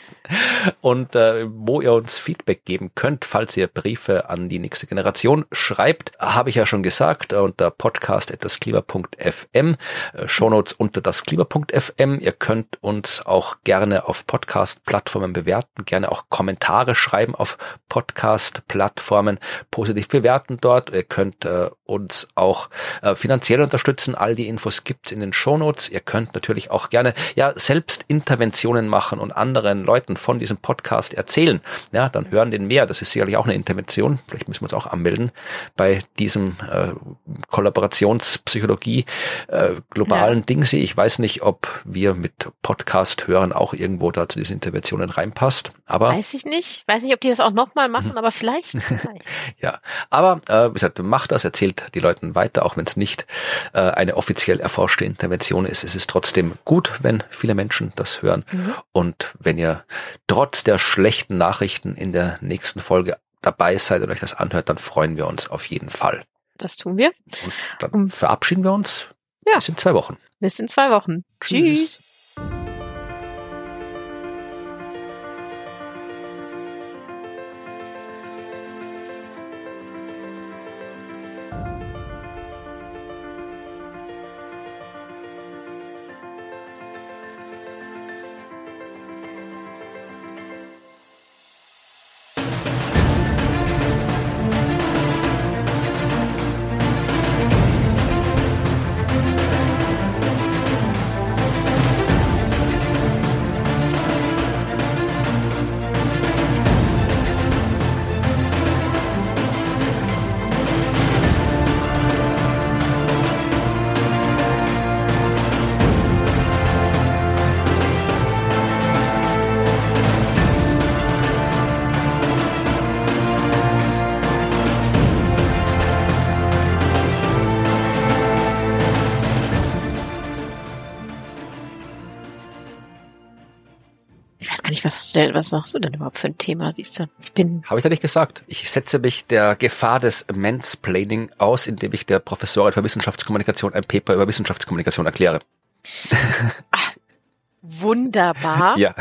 Und äh, wo ihr uns Feedback geben könnt, falls ihr Briefe an die nächste Generation schreibt, habe ich ja schon gesagt, unter podcast.dasklima.fm, äh, Shownotes unter dasklima.fm. Ihr könnt uns auch gerne auf Podcast-Plattformen bewerten, gerne auch Kommentare schreiben auf Podcast-Plattformen, positiv bewerten dort. Ihr könnt äh, uns auch äh, finanziell unterstützen. All die Infos gibt's in den Shownotes. Ihr könnt natürlich auch gerne ja selbst Interventionen machen und anderen Leuten von diesem Podcast erzählen, ja, dann hören den mehr. Das ist sicherlich auch eine Intervention. Vielleicht müssen wir uns auch anmelden bei diesem äh, Kollaborationspsychologie äh, globalen ja. Ding. Ich weiß nicht, ob wir mit Podcast hören auch irgendwo da zu diesen Interventionen reinpasst. Aber weiß ich nicht. Weiß nicht, ob die das auch nochmal machen, mhm. aber vielleicht. vielleicht. ja, aber äh, wie gesagt, macht das, erzählt die Leuten weiter, auch wenn es nicht äh, eine offiziell erforschte Intervention ist. Es ist trotzdem gut, wenn viele Menschen das hören. Mhm. Und wenn ihr trotz der schlechten Nachrichten in der nächsten Folge dabei seid und euch das anhört, dann freuen wir uns auf jeden Fall. Das tun wir. Und dann verabschieden wir uns. Ja. Bis in zwei Wochen. Bis in zwei Wochen. Tschüss. Tschüss. Du denn, was machst du denn überhaupt für ein Thema, siehst du? Ich bin. Habe ich ja nicht gesagt. Ich setze mich der Gefahr des Mansplaining aus, indem ich der Professorin für Wissenschaftskommunikation ein Paper über Wissenschaftskommunikation erkläre. Ach, wunderbar. ja.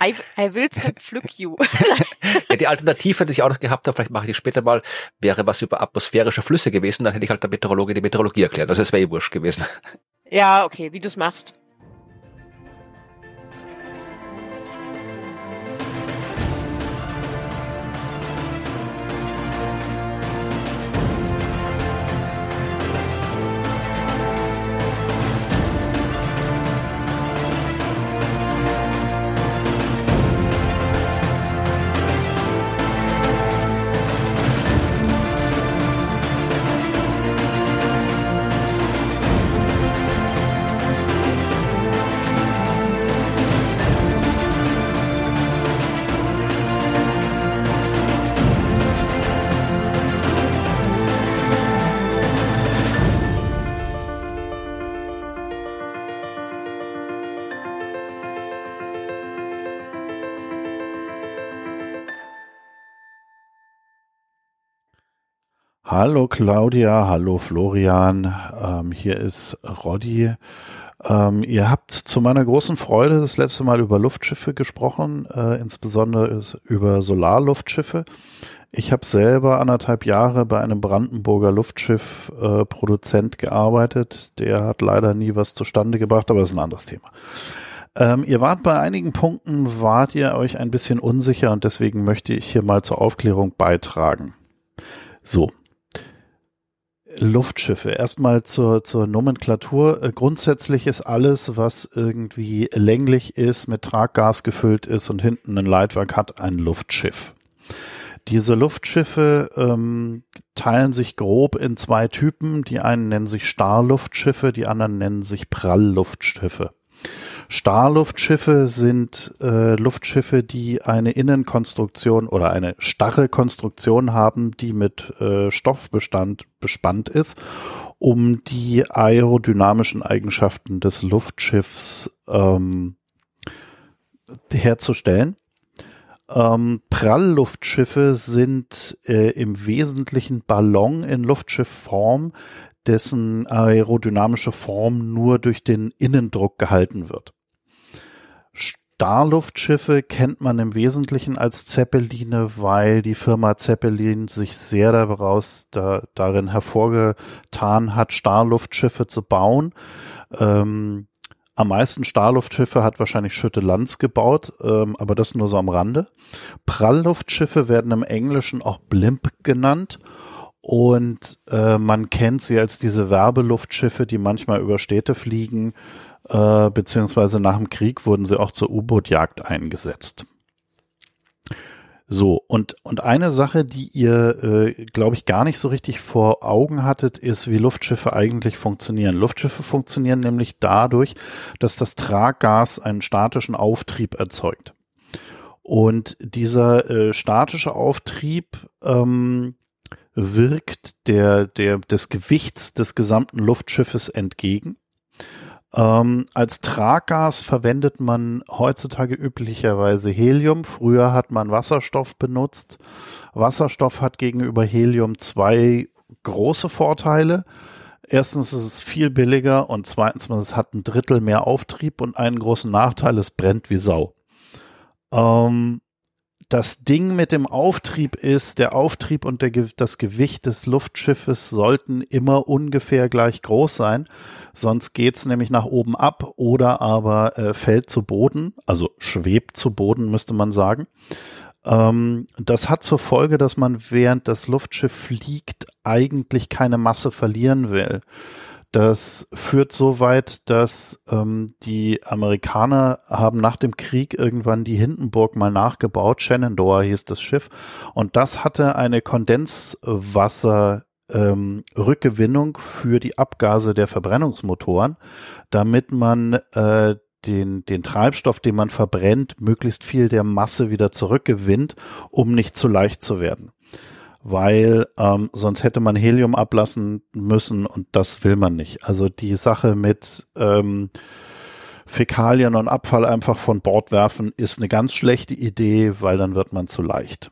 I, I will pflück you. ja, die Alternative, die ich auch noch gehabt habe, vielleicht mache ich die später mal, wäre was über atmosphärische Flüsse gewesen, dann hätte ich halt der Meteorologe die Meteorologie erklärt. Also es wäre eh wurscht gewesen. Ja, okay, wie du es machst. Hallo Claudia, hallo Florian, ähm, hier ist Roddy. Ähm, ihr habt zu meiner großen Freude das letzte Mal über Luftschiffe gesprochen, äh, insbesondere über Solarluftschiffe. Ich habe selber anderthalb Jahre bei einem Brandenburger Luftschiff-Produzent äh, gearbeitet. Der hat leider nie was zustande gebracht, aber das ist ein anderes Thema. Ähm, ihr wart bei einigen Punkten, wart ihr euch ein bisschen unsicher und deswegen möchte ich hier mal zur Aufklärung beitragen. So, Luftschiffe. Erstmal zur, zur Nomenklatur. Äh, grundsätzlich ist alles, was irgendwie länglich ist, mit Traggas gefüllt ist und hinten ein Leitwerk hat, ein Luftschiff. Diese Luftschiffe ähm, teilen sich grob in zwei Typen. Die einen nennen sich Starluftschiffe, die anderen nennen sich Prallluftschiffe. Starluftschiffe sind äh, Luftschiffe, die eine Innenkonstruktion oder eine starre Konstruktion haben, die mit äh, Stoffbestand bespannt ist, um die aerodynamischen Eigenschaften des Luftschiffs ähm, herzustellen. Ähm, Prallluftschiffe sind äh, im Wesentlichen Ballon in Luftschiffform, dessen aerodynamische Form nur durch den Innendruck gehalten wird. Starluftschiffe kennt man im Wesentlichen als Zeppeline, weil die Firma Zeppelin sich sehr daraus da, darin hervorgetan hat, Starluftschiffe zu bauen. Ähm, am meisten Starluftschiffe hat wahrscheinlich Schütte Lanz gebaut, ähm, aber das nur so am Rande. Prallluftschiffe werden im Englischen auch Blimp genannt und äh, man kennt sie als diese Werbeluftschiffe, die manchmal über Städte fliegen äh, beziehungsweise nach dem Krieg wurden sie auch zur U-Boot-Jagd eingesetzt. So, und, und eine Sache, die ihr, äh, glaube ich, gar nicht so richtig vor Augen hattet, ist, wie Luftschiffe eigentlich funktionieren. Luftschiffe funktionieren nämlich dadurch, dass das Traggas einen statischen Auftrieb erzeugt. Und dieser äh, statische Auftrieb ähm, wirkt der, der, des Gewichts des gesamten Luftschiffes entgegen. Ähm, als Traggas verwendet man heutzutage üblicherweise Helium. Früher hat man Wasserstoff benutzt. Wasserstoff hat gegenüber Helium zwei große Vorteile. Erstens ist es viel billiger und zweitens, es hat ein Drittel mehr Auftrieb und einen großen Nachteil, es brennt wie Sau. Ähm, das Ding mit dem Auftrieb ist, der Auftrieb und der, das Gewicht des Luftschiffes sollten immer ungefähr gleich groß sein. Sonst geht's nämlich nach oben ab oder aber äh, fällt zu Boden, also schwebt zu Boden, müsste man sagen. Ähm, das hat zur Folge, dass man während das Luftschiff fliegt eigentlich keine Masse verlieren will. Das führt so weit, dass ähm, die Amerikaner haben nach dem Krieg irgendwann die Hindenburg mal nachgebaut. Shenandoah hieß das Schiff. Und das hatte eine Kondenswasser ähm, Rückgewinnung für die Abgase der Verbrennungsmotoren, damit man äh, den, den Treibstoff, den man verbrennt, möglichst viel der Masse wieder zurückgewinnt, um nicht zu leicht zu werden weil ähm, sonst hätte man Helium ablassen müssen und das will man nicht. Also die Sache mit ähm, Fäkalien und Abfall einfach von Bord werfen ist eine ganz schlechte Idee, weil dann wird man zu leicht.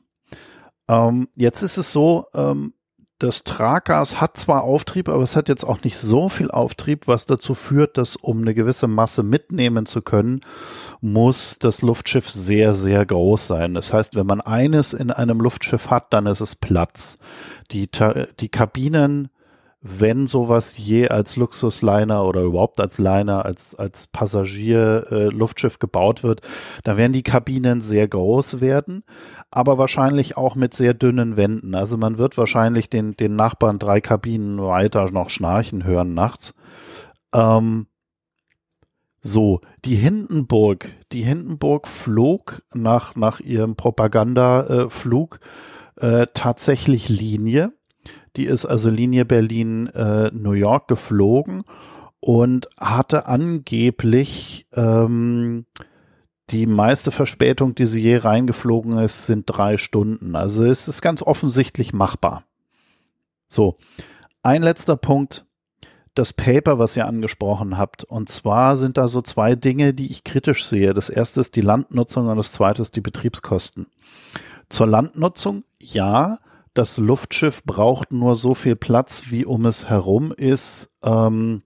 Ähm, jetzt ist es so, ähm, das Traggas hat zwar Auftrieb, aber es hat jetzt auch nicht so viel Auftrieb, was dazu führt, dass um eine gewisse Masse mitnehmen zu können, muss das Luftschiff sehr, sehr groß sein. Das heißt, wenn man eines in einem Luftschiff hat, dann ist es Platz. Die, die Kabinen, wenn sowas je als Luxusliner oder überhaupt als Liner, als, als Passagier-Luftschiff äh, gebaut wird, dann werden die Kabinen sehr groß werden aber wahrscheinlich auch mit sehr dünnen Wänden. Also man wird wahrscheinlich den, den Nachbarn drei Kabinen weiter noch schnarchen hören nachts. Ähm, so, die Hindenburg, die Hindenburg flog nach, nach ihrem Propagandaflug äh, äh, tatsächlich Linie. Die ist also Linie Berlin-New äh, York geflogen und hatte angeblich ähm, die meiste Verspätung, die sie je reingeflogen ist, sind drei Stunden. Also es ist ganz offensichtlich machbar. So, ein letzter Punkt. Das Paper, was ihr angesprochen habt. Und zwar sind da so zwei Dinge, die ich kritisch sehe. Das erste ist die Landnutzung und das zweite ist die Betriebskosten. Zur Landnutzung, ja, das Luftschiff braucht nur so viel Platz, wie um es herum ist. Ähm,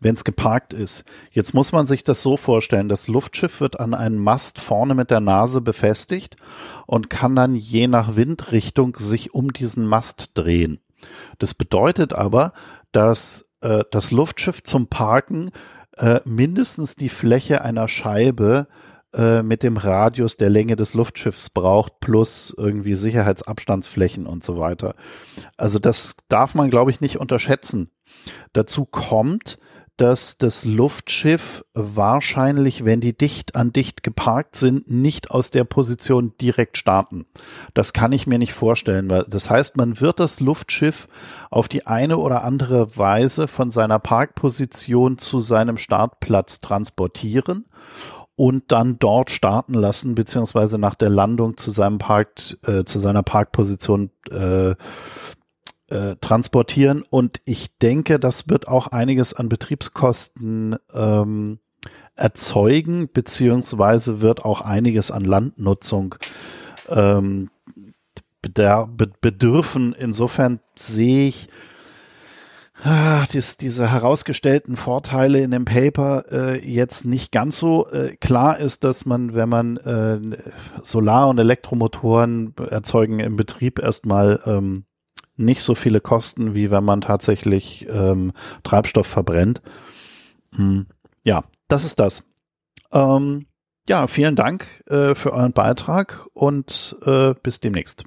wenn es geparkt ist. Jetzt muss man sich das so vorstellen, das Luftschiff wird an einen Mast vorne mit der Nase befestigt und kann dann je nach Windrichtung sich um diesen Mast drehen. Das bedeutet aber, dass äh, das Luftschiff zum Parken äh, mindestens die Fläche einer Scheibe äh, mit dem Radius der Länge des Luftschiffs braucht, plus irgendwie Sicherheitsabstandsflächen und so weiter. Also das darf man, glaube ich, nicht unterschätzen. Dazu kommt, dass das Luftschiff wahrscheinlich, wenn die dicht an dicht geparkt sind, nicht aus der Position direkt starten. Das kann ich mir nicht vorstellen, weil das heißt, man wird das Luftschiff auf die eine oder andere Weise von seiner Parkposition zu seinem Startplatz transportieren und dann dort starten lassen, beziehungsweise nach der Landung zu seinem Park, äh, zu seiner Parkposition äh, äh, transportieren. Und ich denke, das wird auch einiges an Betriebskosten ähm, erzeugen, beziehungsweise wird auch einiges an Landnutzung ähm, bedürfen. Insofern sehe ich ah, dies, diese herausgestellten Vorteile in dem Paper äh, jetzt nicht ganz so äh, klar ist, dass man, wenn man äh, Solar- und Elektromotoren erzeugen im Betrieb erstmal ähm, nicht so viele Kosten, wie wenn man tatsächlich ähm, Treibstoff verbrennt. Hm. Ja, das ist das. Ähm, ja, vielen Dank äh, für euren Beitrag und äh, bis demnächst.